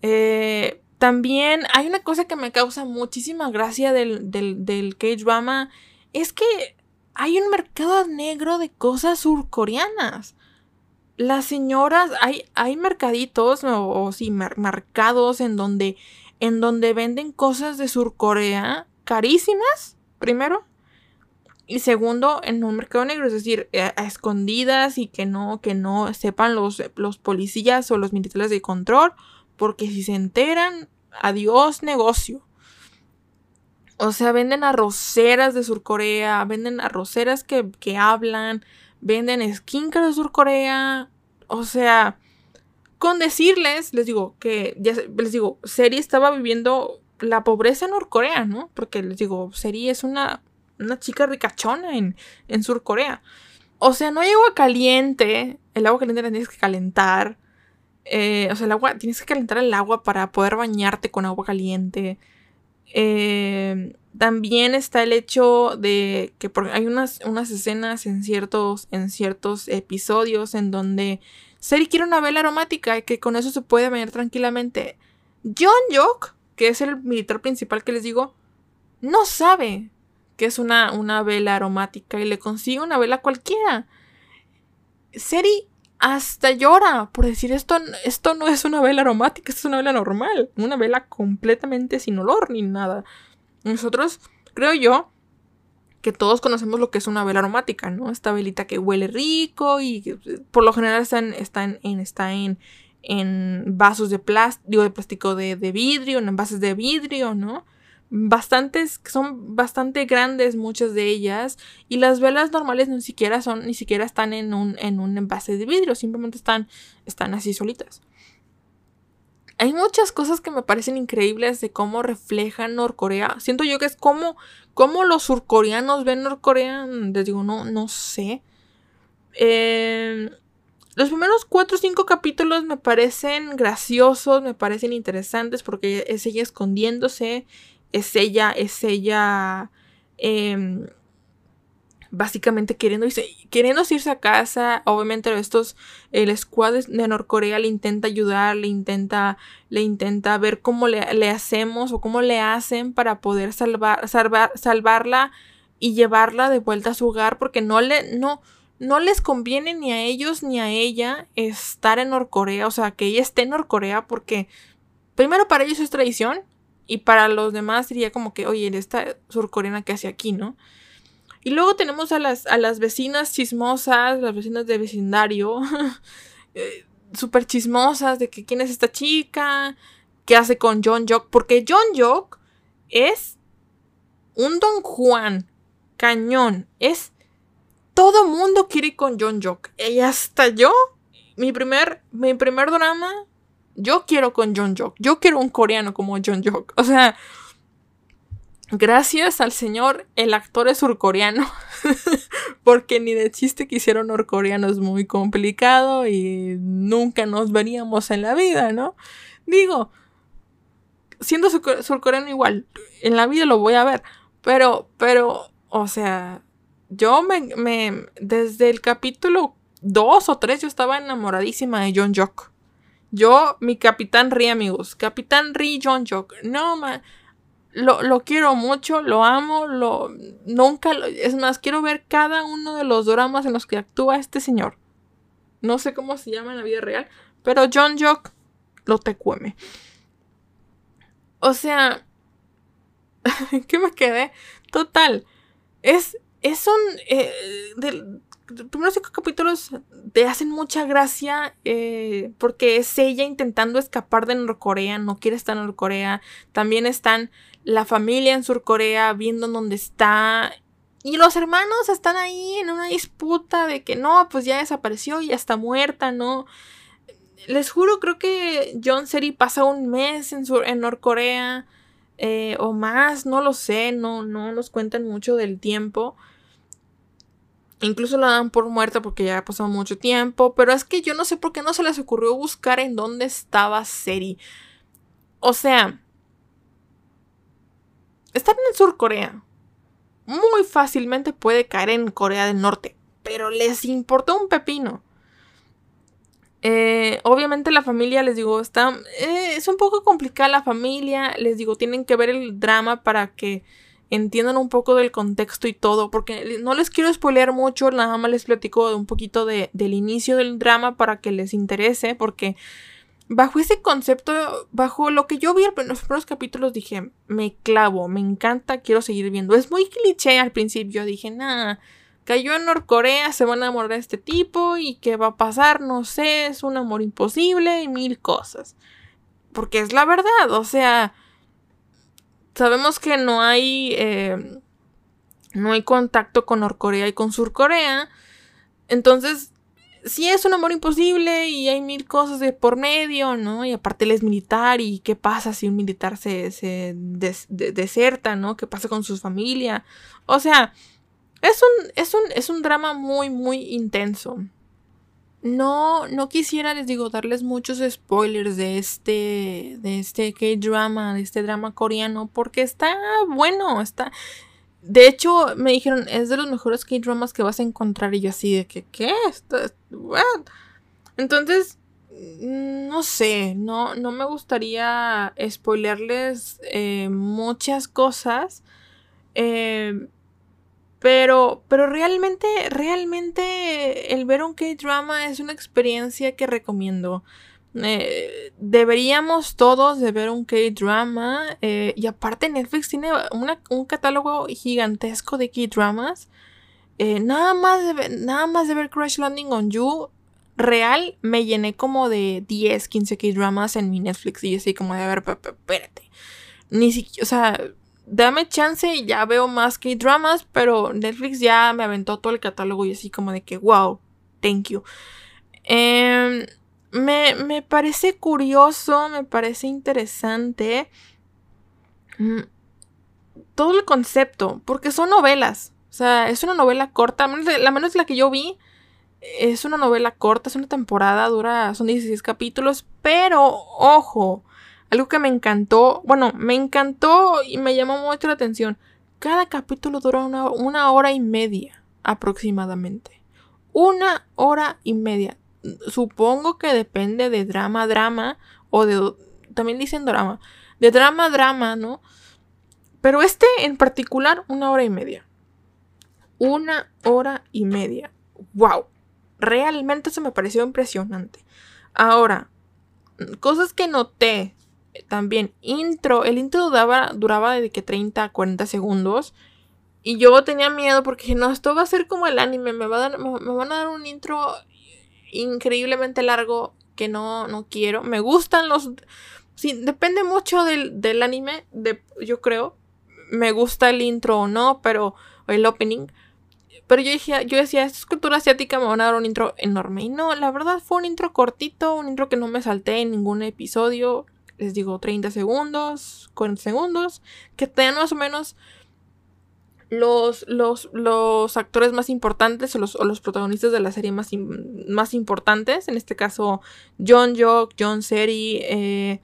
Eh, también hay una cosa que me causa muchísima gracia del, del, del K-drama, es que hay un mercado negro de cosas surcoreanas. Las señoras, hay, hay mercaditos o, sí, mercados en donde, en donde venden cosas de Surcorea carísimas, primero. Y segundo, en un mercado negro, es decir, a, escondidas y que no, que no sepan los, los policías o los militares de control, porque si se enteran, adiós negocio. O sea, venden arroceras de Surcorea, venden arroceras que, que hablan, venden skincare de Surcorea. O sea, con decirles, les digo que, ya les digo, Seri estaba viviendo la pobreza en Norcorea, ¿no? Porque les digo, Seri es una, una chica ricachona en, en Surcorea. O sea, no hay agua caliente, el agua caliente la tienes que calentar. Eh, o sea, el agua, tienes que calentar el agua para poder bañarte con agua caliente. Eh, también está el hecho de que hay unas, unas escenas en ciertos, en ciertos episodios en donde Seri quiere una vela aromática y que con eso se puede bañar tranquilamente. John Yok, que es el militar principal que les digo, no sabe que es una, una vela aromática y le consigue una vela cualquiera. Seri hasta llora por decir esto, esto no es una vela aromática, esto es una vela normal, una vela completamente sin olor ni nada. Nosotros, creo yo, que todos conocemos lo que es una vela aromática, ¿no? Esta velita que huele rico y por lo general está en, está en, está en, en vasos de plástico, de plástico de, de vidrio, en envases de vidrio, ¿no? Bastantes, son bastante grandes muchas de ellas y las velas normales ni siquiera son, ni siquiera están en un, en un envase de vidrio, simplemente están, están así solitas. Hay muchas cosas que me parecen increíbles de cómo reflejan Norcorea. Siento yo que es como, como los surcoreanos ven Norcorea. Les digo, no, no sé. Eh, los primeros cuatro o cinco capítulos me parecen graciosos, me parecen interesantes porque ella escondiéndose es ella, es ella em, básicamente queriendo irse, queriendo irse a casa. Obviamente estos, el squad de Norcorea le intenta ayudar, le intenta, le intenta ver cómo le, le hacemos o cómo le hacen para poder salvar, salvar, salvarla y llevarla de vuelta a su hogar porque no le, no, no les conviene ni a ellos ni a ella estar en Norcorea, o sea, que ella esté en Norcorea porque primero para ellos es tradición y para los demás sería como que, oye, esta surcoreana que hace aquí, ¿no? Y luego tenemos a las, a las vecinas chismosas, las vecinas de vecindario, eh, súper chismosas de que quién es esta chica, qué hace con John Jock, porque John Jock es un Don Juan cañón, es todo mundo quiere ir con John Jock, y hasta yo, mi primer, mi primer drama, yo quiero con John Jock, yo quiero un coreano como John Jock, o sea, Gracias al señor, el actor es surcoreano. porque ni de chiste que hicieron norcoreano es muy complicado y nunca nos veríamos en la vida, ¿no? Digo, siendo surcoreano igual, en la vida lo voy a ver. Pero, pero, o sea, yo me, me desde el capítulo 2 o 3 yo estaba enamoradísima de John Jock. Yo, mi Capitán Ri, amigos. Capitán Ri, John Jock. No, man lo, quiero mucho, lo amo, lo nunca, es más, quiero ver cada uno de los dramas en los que actúa este señor. No sé cómo se llama en la vida real, pero John Jock lo te cueme. O sea, ¿qué me quedé? Total, es, es un... Eh, primeros cinco capítulos te hacen mucha gracia eh, porque es ella intentando escapar de Norcorea, no quiere estar en Norcorea. También están la familia en Surcorea viendo dónde está. Y los hermanos están ahí en una disputa de que no, pues ya desapareció y ya está muerta, ¿no? Les juro, creo que John Seri pasa un mes en, en Norcorea eh, o más, no lo sé, no, no nos cuentan mucho del tiempo. Incluso la dan por muerta porque ya ha pasado mucho tiempo. Pero es que yo no sé por qué no se les ocurrió buscar en dónde estaba Seri. O sea, estar en el sur Corea muy fácilmente puede caer en Corea del Norte. Pero les importó un pepino. Eh, obviamente la familia, les digo, está... Eh, es un poco complicada la familia. Les digo, tienen que ver el drama para que entiendan un poco del contexto y todo, porque no les quiero spoilear mucho, nada más les platico un poquito de, del inicio del drama para que les interese, porque bajo ese concepto, bajo lo que yo vi en los primeros capítulos, dije, me clavo, me encanta, quiero seguir viendo. Es muy cliché al principio, dije, nada, cayó en Norcorea, se van a enamorar de este tipo y qué va a pasar, no sé, es un amor imposible y mil cosas. Porque es la verdad, o sea, sabemos que no hay, eh, no hay contacto con Norcorea y con Surcorea. Entonces, sí es un amor imposible y hay mil cosas de por medio, ¿no? Y aparte él es militar y qué pasa si un militar se, se deserta, ¿no? ¿Qué pasa con su familia? O sea, es un, es un, es un drama muy, muy intenso. No, no quisiera, les digo, darles muchos spoilers de este, de este K-drama, de este drama coreano, porque está bueno, está... De hecho, me dijeron, es de los mejores K-dramas que vas a encontrar, y yo así de que, ¿qué? Entonces, no sé, no, no me gustaría spoilerles eh, muchas cosas. Eh, pero, pero realmente, realmente el ver un K-drama es una experiencia que recomiendo. Eh, deberíamos todos de ver un K-drama. Eh, y aparte Netflix tiene un catálogo gigantesco de K-dramas. Eh, nada, más de, nada más de ver Crash Landing on You. Real me llené como de 10, 15 K-dramas en mi Netflix. Y así como de, a ver, espérate. Ni siquiera, o sea, dame chance y ya veo más que dramas, pero Netflix ya me aventó todo el catálogo y así como de que, wow, thank you. Em, me, me, parece curioso, me parece interesante mm, todo el concepto, porque son novelas. O sea, es una novela corta, la menos la que yo vi. Es una novela corta, es una temporada, dura, son 16 capítulos, pero ojo, algo que me encantó, bueno, me encantó y me llamó mucho la atención. Cada capítulo dura una, hora y media. aproximadamente. Una hora y media. Supongo que depende de drama, drama, o de... También dicen drama. De drama, drama, ¿no? Pero este en particular, una hora y media. Una hora y media. ¡Wow! Realmente se me pareció impresionante. Ahora, cosas que noté también. Intro. El intro duraba, duraba de que 30 a 40 segundos. Y yo tenía miedo porque no, esto va a ser como el anime. Me, va a me, van a dar un intro increíblemente largo que no, no quiero. Me gustan los... Sí, depende mucho del, del anime, de, yo creo. Me gusta el intro o no, pero... el opening. Pero yo, dije, yo decía, esta es cultura asiática, me van a dar un intro enorme. Y no, la verdad fue un intro cortito, un intro que no me salté en ningún episodio. Les digo, 30 segundos, 40 segundos, que tengan más o menos los, los, los actores más importantes o los, los, protagonistas de la serie más, más importantes. En este caso, John Jock, John Seri, eh,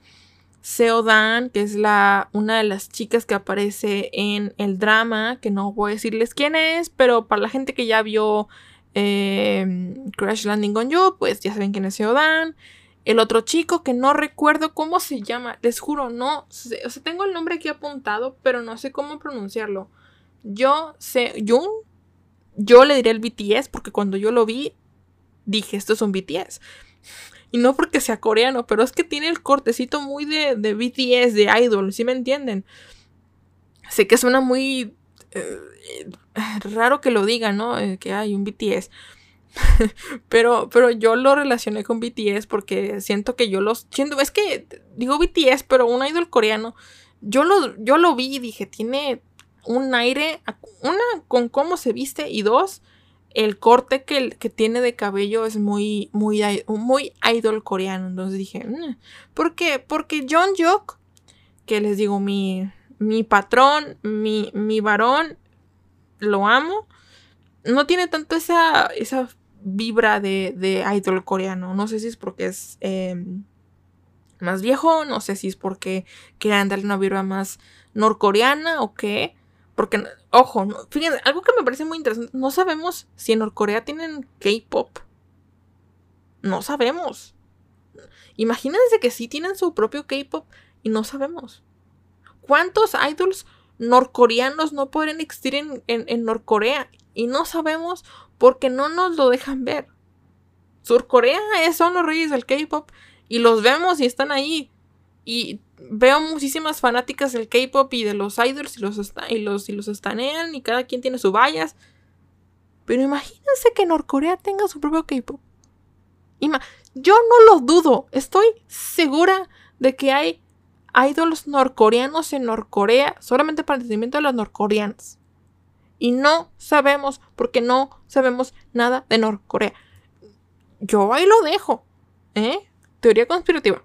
Seo Dan, que es la, una de las chicas que aparece en el drama, que no voy a decirles quién es, pero para la gente que ya vio eh, Crash Landing on You, pues ya saben quién es Seo Dan. El otro chico que no recuerdo cómo se llama, les juro, no, o sea, tengo el nombre aquí apuntado, pero no sé cómo pronunciarlo. Yo sé, Jun, yo le diré el BTS porque cuando yo lo vi dije, esto es un BTS. Y no porque sea coreano, pero es que tiene el cortecito muy de, de BTS, de idol, ¿sí me entienden? Sé que suena muy eh, raro que lo diga, ¿no? Eh, que hay un BTS. pero, pero yo lo relacioné con BTS porque siento que yo los. Siento, es que digo BTS, pero un idol coreano. Yo lo, yo lo vi y dije, tiene un aire, una, con cómo se viste y dos, el corte que, que tiene de cabello es muy, muy, muy idol coreano. Entonces dije, mm". ¿por qué? Porque John Jock, que les digo, mi, mi patrón, mi, mi varón, lo amo, no tiene tanto esa, esa vibra de, de idol coreano. No sé si es porque es em, más viejo, no sé si es porque quieren darle una vibra más norcoreana o qué. Porque, ojo, fíjense, algo que me parece muy interesante, no sabemos si en Norcorea tienen K-Pop. No sabemos. Imagínense que sí tienen su propio K-Pop y no sabemos. ¿Cuántos idols norcoreanos no podrían existir en, en, Norcorea? Y no sabemos porque no nos lo dejan ver. Surcorea son los reyes del K-Pop y los vemos y están ahí. Y veo muchísimas fanáticas del K-pop y de los idols y los, y los, y estanean y cada quien tiene su vallas. Pero imagínense que Norcorea tenga su propio K-pop. Yo no lo dudo. Estoy segura de que hay idols norcoreanos en Norcorea solamente para el entendimiento de los norcoreanos. Y no sabemos, porque no sabemos nada de Norcorea. Yo ahí lo dejo. ¿Eh? Teoría conspirativa.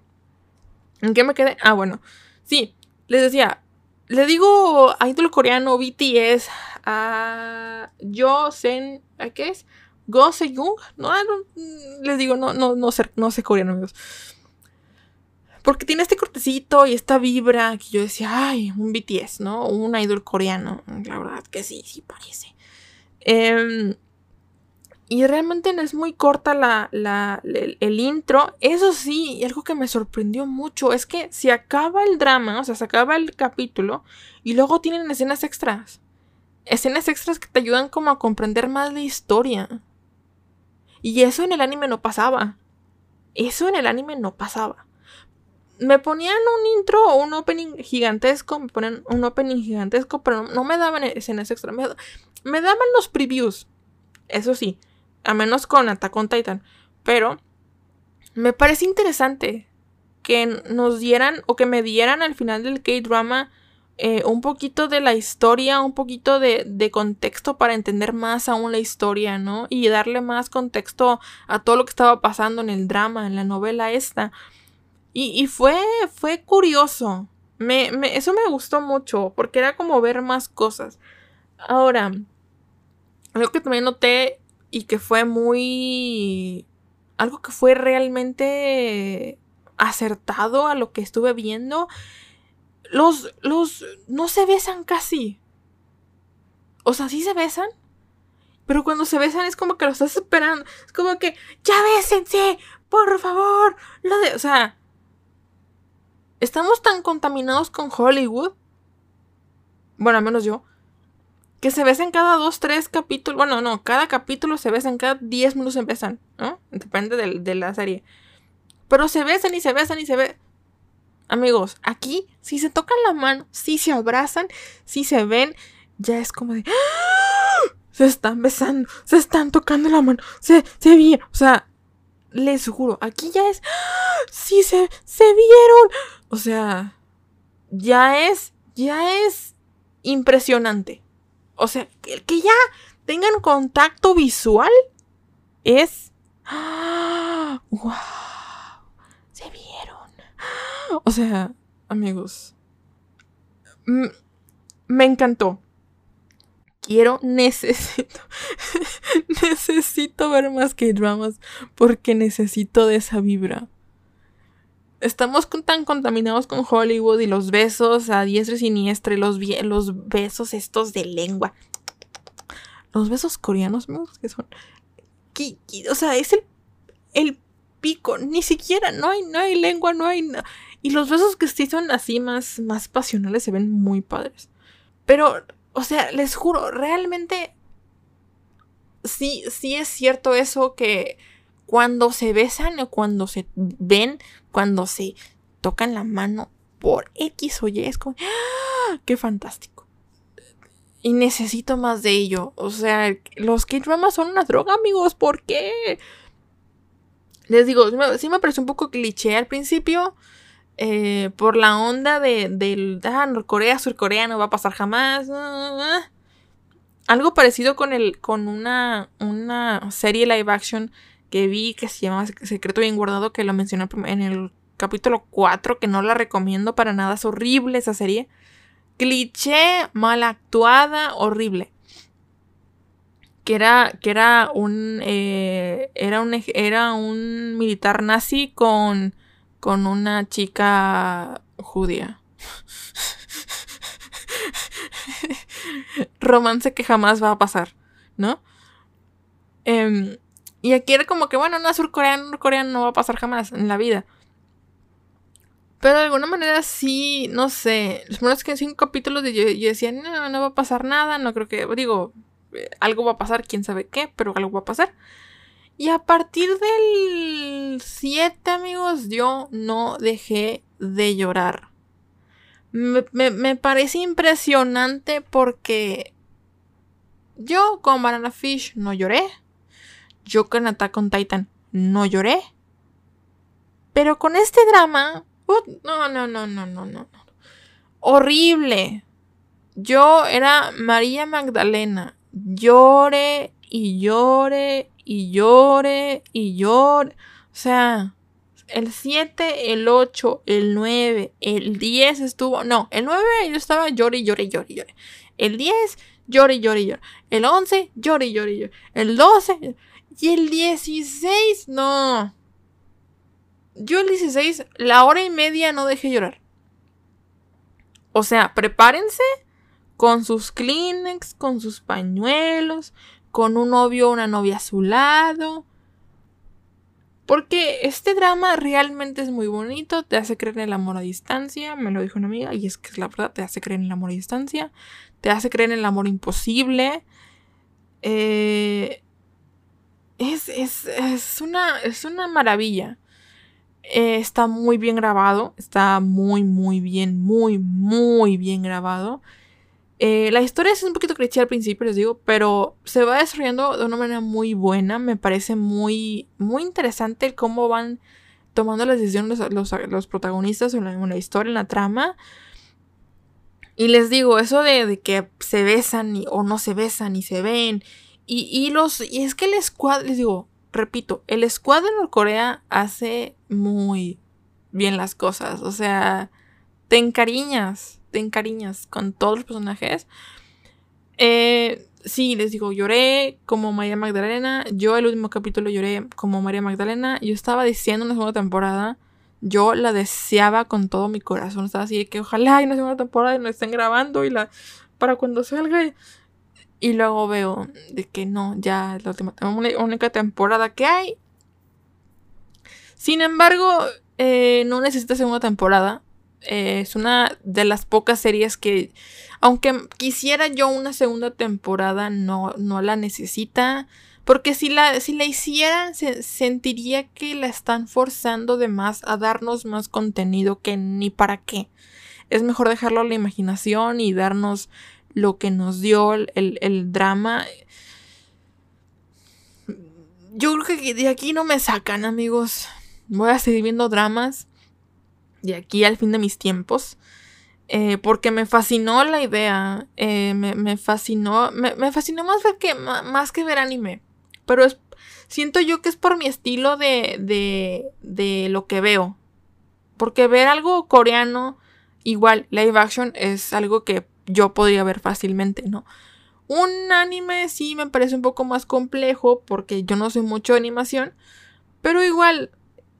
¿En qué me quedé? Ah, bueno. Sí, les decía, le digo a idol coreano BTS a Yo Sen, ¿a qué es? Go Sejung. No, no, les digo, no, no, no sé, no sé coreano, amigos. Porque tiene este cortecito y esta vibra que yo decía, ay, un BTS, ¿no? Un idol coreano. La verdad que sí, sí parece. Eh, y realmente no es muy corta la, el, intro. Eso sí, algo que me sorprendió mucho es que se acaba el drama, o sea, se acaba el capítulo y luego tienen escenas extras. Escenas extras que te ayudan como a comprender más la historia. Y eso en el anime no pasaba. Eso en el anime no pasaba. Me ponían un intro o un opening gigantesco, me ponían un opening gigantesco, pero no, me daban escenas extras. me daban los previews. Eso sí, a menos con Attack on Titan. Pero me parece interesante que nos dieran o que me dieran al final del K-drama eh, un poquito de la historia, un poquito de, contexto para entender más aún la historia, ¿no? Y darle más contexto a todo lo que estaba pasando en el drama, en la novela esta. Y, fue, fue curioso. Me, me, eso me gustó mucho, porque era como ver más cosas. Ahora, algo que también noté y que fue muy... algo que fue realmente acertado a lo que estuve viendo. Los, los, no se besan casi. O sea, sí se besan. Pero cuando se besan es como que lo estás esperando. Es como que, ya bésense, por favor. Lo de, o sea, estamos tan contaminados con Hollywood. Bueno, al menos yo. Que se besan cada dos, tres capítulos. Bueno, no, cada capítulo se besan, cada diez minutos se besan, ¿no? Depende de, la serie. Pero se besan y se besan y se besan. Amigos, aquí, si se tocan la mano, si se abrazan, si se ven, ya es como de. ¡Ah! Se están besando, se están tocando la mano, se, se. O sea, les juro, aquí ya es. ¡Ah! Sí, se, se vieron. O sea, ya es, ya es impresionante. O sea, que, que ya tengan contacto visual es. ¡Wow! ¡Ah! Se vieron. O sea, amigos. Me encantó. Quiero, necesito. necesito ver más que dramas porque necesito de esa vibra. Estamos tan contaminados con Hollywood y los besos a diestra y siniestra los, los besos estos de lengua. Los besos coreanos, que son. o sea, es el, el pico. Ni siquiera, no hay, no hay lengua, no hay. Y los besos que sí son así más, más pasionales se ven muy padres. Pero, o sea, les juro, realmente. Sí, sí es cierto eso que cuando se besan o cuando se ven, cuando se tocan la mano por X o Y, es como. ¡Ah! ¡Qué fantástico! Y necesito más de ello. O sea, los K-dramas son una droga, amigos. ¿Por qué? Les digo, sí me pareció un poco cliché al principio. Eh, por la onda de, del ah, Norcorea, Surcorea no va a pasar jamás. Ah, ah, Algo parecido con el. con una. una serie live action que vi que se llama Secreto Bien Guardado, que lo mencioné en el capítulo 4, que no la recomiendo para nada. Es horrible esa serie. Cliché, mal actuada, horrible que era, que era un, eh, era un, era un militar nazi con, con una chica judía. Romance que jamás va a pasar, ¿no? Em, y aquí era como que, bueno, una surcoreana, norcoreana no va a pasar jamás en la vida. Pero de alguna manera sí, no sé. Los primeros que cinco capítulos de yo, yo decía, no, no va a pasar nada, no creo que. Digo, algo va a pasar, quién sabe qué, pero algo va a pasar. Y a partir del 7, amigos, yo no dejé de llorar. Me, parece impresionante porque yo con Banana Fish no lloré. Yo con Attack on Titan no lloré. Pero con este drama, no, no, no, no, no, no. Horrible. Yo era María Magdalena llore y llore y llore y llore. O sea, el 7, el 8, el 9, el 10 estuvo. No, el 9 yo estaba llore llore y llore llore. El 10, llore llore y llore. El 11, llore y llore y llore. El 12 y el 16, no. Yo el 16, la hora y media no dejé llorar. O sea, prepárense con sus Kleenex, con sus pañuelos, con un novio o una novia a su lado. Porque este drama realmente es muy bonito, te hace creer en el amor a distancia, me lo dijo una amiga, y es que es la verdad, te hace creer en el amor a distancia, te hace creer en el amor imposible. Eh, es, es, una, es una maravilla. Eh, está muy bien grabado, está muy, muy bien, muy, muy bien grabado. Eh, la historia es un poquito cliché al principio, les digo, pero se va desarrollando de una manera muy buena. Me parece muy, muy interesante cómo van tomando las decisiones los, protagonistas en la, historia, en la trama. Y les digo, eso de, que se besan o no se besan y se ven. Y, los. Y es que el squad, les digo, repito, el squad de Norcorea hace muy bien las cosas. O sea, te encariñas te encariñas con todos los personajes. Eh, sí, les digo, lloré como María Magdalena. Yo el último capítulo lloré como María Magdalena. Yo estaba diciendo una segunda temporada. Yo la deseaba con todo mi corazón. Estaba así de que ojalá hay una segunda temporada y nos estén grabando y la para cuando salga. Y luego veo de que no, ya es la última, única temporada que hay. Sin embargo, eh, no necesita segunda temporada. Eh, es una de las pocas series que, aunque quisiera yo una segunda temporada, no, no la necesita. Porque si la, si la hicieran, se, sentiría que la están forzando de más a darnos más contenido que ni para qué. Es mejor dejarlo a la imaginación y darnos lo que nos dio el, el drama. Yo creo que de aquí no me sacan, amigos. Voy a seguir viendo dramas de aquí al fin de mis tiempos. Eh, porque me fascinó la idea. Eh, me, fascinó. Me, fascinó más, que, más que ver anime. Pero es, siento yo que es por mi estilo de, de, de lo que veo. Porque ver algo coreano, igual, live action, es algo que yo podría ver fácilmente, ¿no? Un anime sí me parece un poco más complejo porque yo no soy mucho de animación. Pero igual,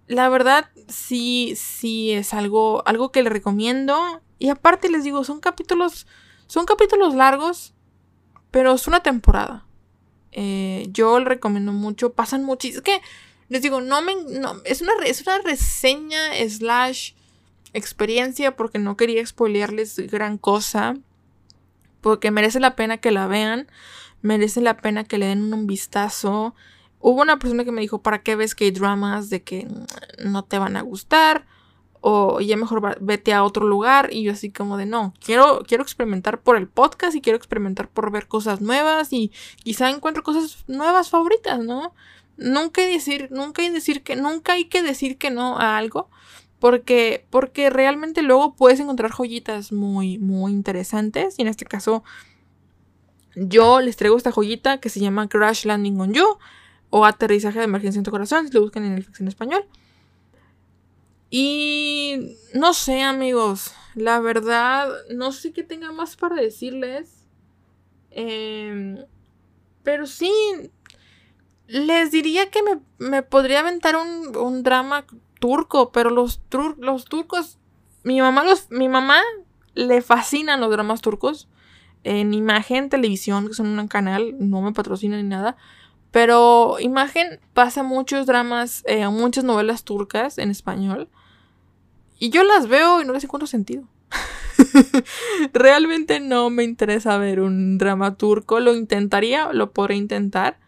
la verdad, sí, sí es algo, algo que le recomiendo. Y aparte les digo, son capítulos, son capítulos largos, pero es una temporada. Eh, yo le recomiendo mucho, pasan muchísimo. Es que, les digo, no me, es, una, es una reseña slash experiencia porque no quería spoilearles gran cosa. Porque merece la pena que la vean, merece la pena que le den un vistazo. Hubo una persona que me dijo, ¿para qué ves que hay dramas de que no te van a gustar? O ya mejor vete a otro lugar. Y yo así como de, no, quiero, quiero experimentar por el podcast y quiero experimentar por ver cosas nuevas y quizá encuentro cosas nuevas favoritas, ¿no? Nunca hay, decir, nunca hay, decir que, nunca hay que decir que no a algo. Porque, porque realmente luego puedes encontrar joyitas muy, muy interesantes. Y en este caso, yo les traigo esta joyita que se llama Crash Landing on You o Aterrizaje de Emergencia en tu Corazón, si lo buscan en el en español. Y no sé, amigos, la verdad, no sé qué tenga más para decirles. Em, pero sí, les diría que me, podría aventar un, drama turco, pero los, los turcos, mi mamá, los, mi mamá le fascinan los dramas turcos. En imagen, televisión, que son un canal, no me patrocina ni nada. Pero Imagen pasa muchos dramas, eh, muchas novelas turcas en español. Y yo las veo y no les encuentro sentido. Realmente no me interesa ver un drama turco. Lo intentaría, lo podré intentar.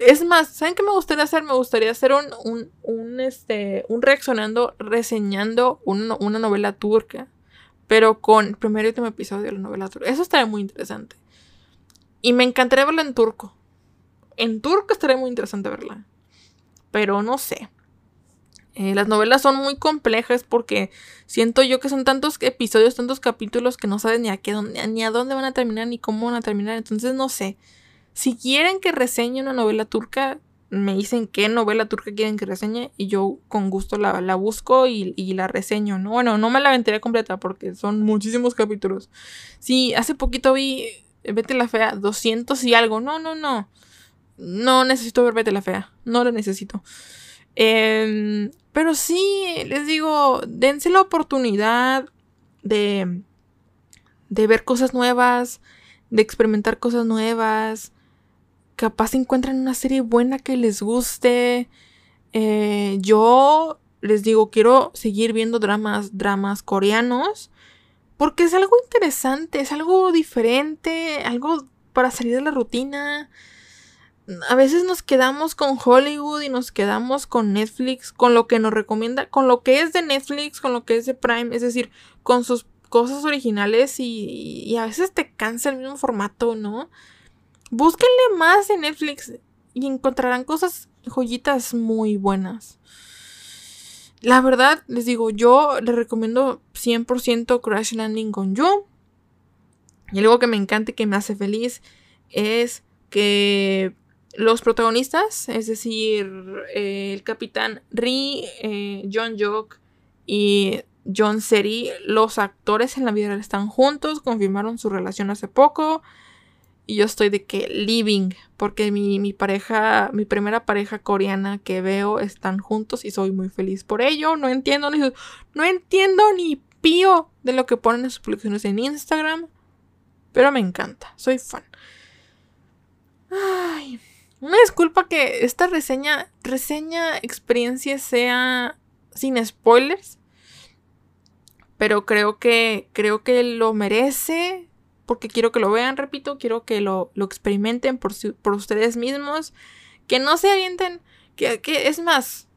Es más, ¿saben qué me gustaría hacer? Me gustaría hacer un, un, este, un reaccionando, reseñando una novela turca. Pero con el primer y último episodio de la novela turca. Eso estaría muy interesante. Y me encantaría verlo en turco. En turco estaría muy interesante verla. Pero no sé. Eh, las novelas son muy complejas porque siento yo que son tantos episodios, tantos capítulos que no sabes ni a, qué, ni a dónde van a terminar ni cómo van a terminar. Entonces no sé. Si quieren que reseñe una novela turca, me dicen qué novela turca quieren que reseñe y yo con gusto la, busco y, y, la reseño, ¿no? Bueno, no me la aventaré completa porque son muchísimos capítulos. Sí, hace poquito vi Vete la Fea, 200 y algo. No, no, no. No necesito ver Betty la Fea. No lo necesito. Em, pero sí, les digo, dense la oportunidad de, de ver cosas nuevas, de experimentar cosas nuevas. Capaz encuentran una serie buena que les guste. Eh, yo les digo, quiero seguir viendo dramas, dramas coreanos. Porque es algo interesante, es algo diferente, algo para salir de la rutina a veces nos quedamos con Hollywood y nos quedamos con Netflix, con lo que nos recomienda, con lo que es de Netflix, con lo que es de Prime, es decir, con sus cosas originales y, a veces te cansa el mismo formato, ¿no? Búsquenle más en Netflix y encontrarán cosas, joyitas muy buenas. La verdad, les digo, yo les recomiendo 100% Crash Landing con You. Y algo que me encanta y que me hace feliz es que los protagonistas, es decir, eh, el capitán Ri, eh, John Jock y John Seri, los actores en la vida real están juntos, confirmaron su relación hace poco. Y yo estoy de que living, porque mi, mi, pareja, mi primera pareja coreana que veo están juntos y soy muy feliz por ello. No entiendo ni, no entiendo ni pío de lo que ponen en sus publicaciones en Instagram, pero me encanta, soy fan. Ay, una disculpa que esta reseña, reseña experiencia sea sin spoilers. Pero creo que, creo que lo merece. Porque quiero que lo vean, repito, quiero que lo, lo experimenten por, por, ustedes mismos. Que no se avienten. Que, que es más,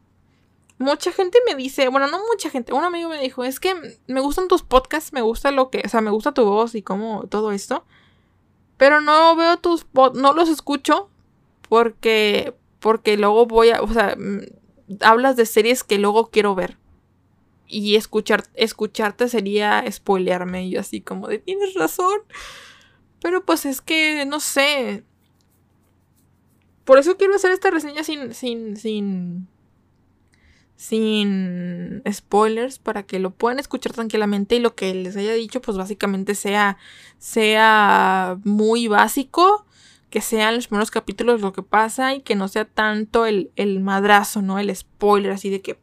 mucha gente me dice, bueno, no mucha gente, un amigo me dijo, es que me gustan tus podcasts, me gusta lo que, o sea, me gusta tu voz y cómo todo esto, pero no veo tus, no los escucho porque, porque luego voy a, o sea, mm, hablas de series que luego quiero ver. Y escuchar, escucharte sería spoilearme. Y yo así como de, tienes razón. Pero pues es que, no sé. Por eso quiero hacer esta reseña sin, sin, sin, sin spoilers para que lo puedan escuchar tranquilamente y lo que les haya dicho pues básicamente sea sea muy básico que sean los primeros capítulos lo que pasa y que no sea tanto el, el madrazo, ¿no? El spoiler así de que,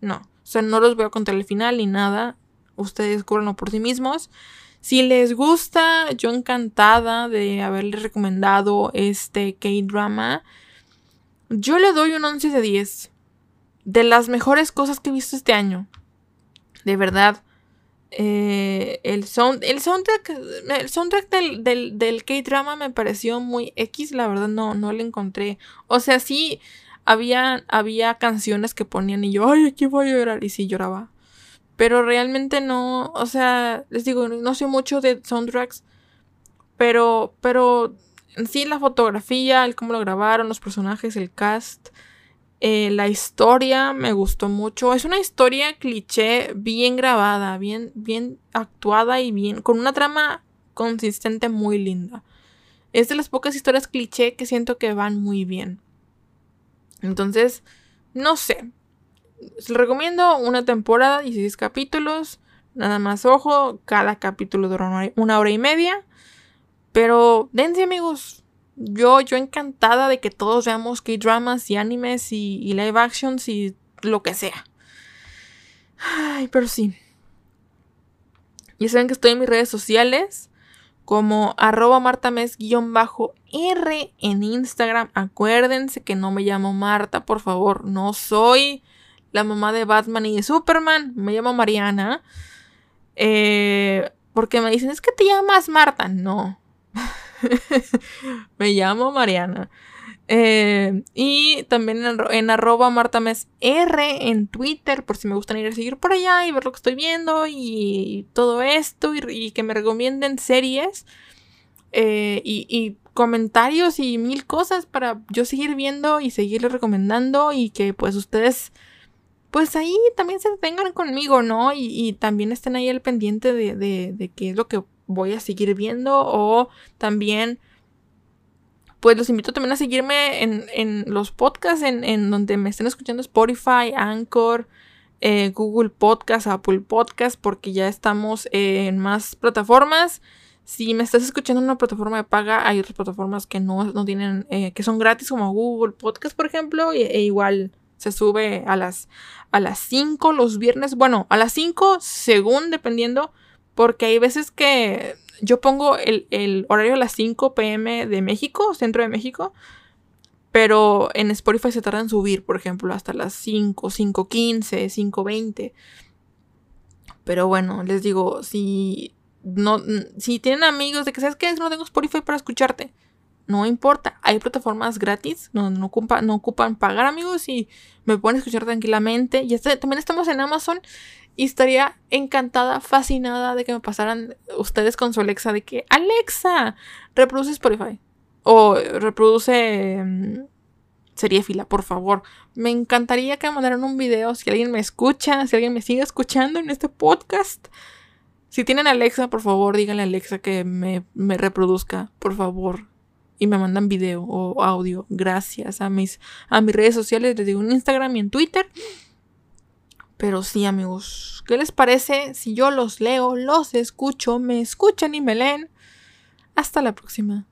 no, o sea, no los voy a contar el final ni nada, ustedes descubranlo por sí mismos. Si les gusta, yo encantada de haberles recomendado este K-drama. Yo le doy un 11 de 10. De las mejores cosas que he visto este año. De verdad. Eh, el, sound, el soundtrack, el soundtrack del, del, K-drama me pareció muy X, la verdad no, no le encontré. O sea, sí, había, había canciones que ponían y yo, ay, aquí voy a llorar. Y sí lloraba. Pero realmente no, o sea, les digo, no sé mucho de soundtracks. Pero, pero en sí la fotografía, el cómo lo grabaron, los personajes, el cast. Eh, la historia me gustó mucho. Es una historia cliché bien grabada, bien, bien actuada y bien. con una trama consistente muy linda. Es de las pocas historias cliché que siento que van muy bien. Entonces, no sé. Les recomiendo una temporada, 16 capítulos. Nada más ojo, cada capítulo dura una hora y media. Pero dense amigos, yo, yo encantada de que todos veamos K-dramas y animes y, live actions y lo que sea. Ay, pero sí. Ya saben que estoy en mis redes sociales como arroba martames-r en Instagram. Acuérdense que no me llamo Marta, por favor. No soy la mamá de Batman y de Superman. Me llamo Mariana. Eh, porque me dicen, es que te llamas Marta. No. me llamo Mariana. Eh, y también en, arroba martamesr en Twitter, por si me gustan ir a seguir por allá y ver lo que estoy viendo y, todo esto y, que me recomienden series eh, y, comentarios y mil cosas para yo seguir viendo y seguirles recomendando y que pues ustedes pues ahí también se detengan conmigo, ¿no? Y, también estén ahí al pendiente de, de qué es lo que voy a seguir viendo o también pues los invito también a seguirme en, los podcasts en, donde me estén escuchando Spotify, Anchor, eh, Google Podcast, Apple Podcast, porque ya estamos en más plataformas. Si me estás escuchando en una plataforma de paga, hay otras plataformas que no, no tienen, eh, que son gratis, como Google Podcast, por ejemplo, e, igual se sube a las, a las 5 los viernes. Bueno, a las 5, según dependiendo porque hay veces que yo pongo el, horario a las 5 pm de México, centro de México, pero en Spotify se tarda subir, por ejemplo, hasta las 5, 5.15, 5.20. Pero bueno, les digo, si no si tienen amigos de que sabes que no tengo Spotify para escucharte, no importa, hay plataformas gratis no, no, no ocupan pagar amigos y me pueden escuchar tranquilamente. Y también estamos en Amazon y estaría encantada, fascinada de que me pasaran ustedes con su Alexa de que Alexa, reproduce Spotify. O reproduce um, fila, por favor. Me encantaría que me mandaran un video si alguien me escucha, si alguien me sigue escuchando en este podcast. Si tienen Alexa, por favor, díganle a Alexa que me, me reproduzca, por favor. Y me mandan video o audio. Gracias a mis, a mis redes sociales. Les digo en Instagram y en Twitter. Pero sí, amigos, ¿qué les parece si yo los leo, los escucho, me escuchan y me leen? Hasta la próxima.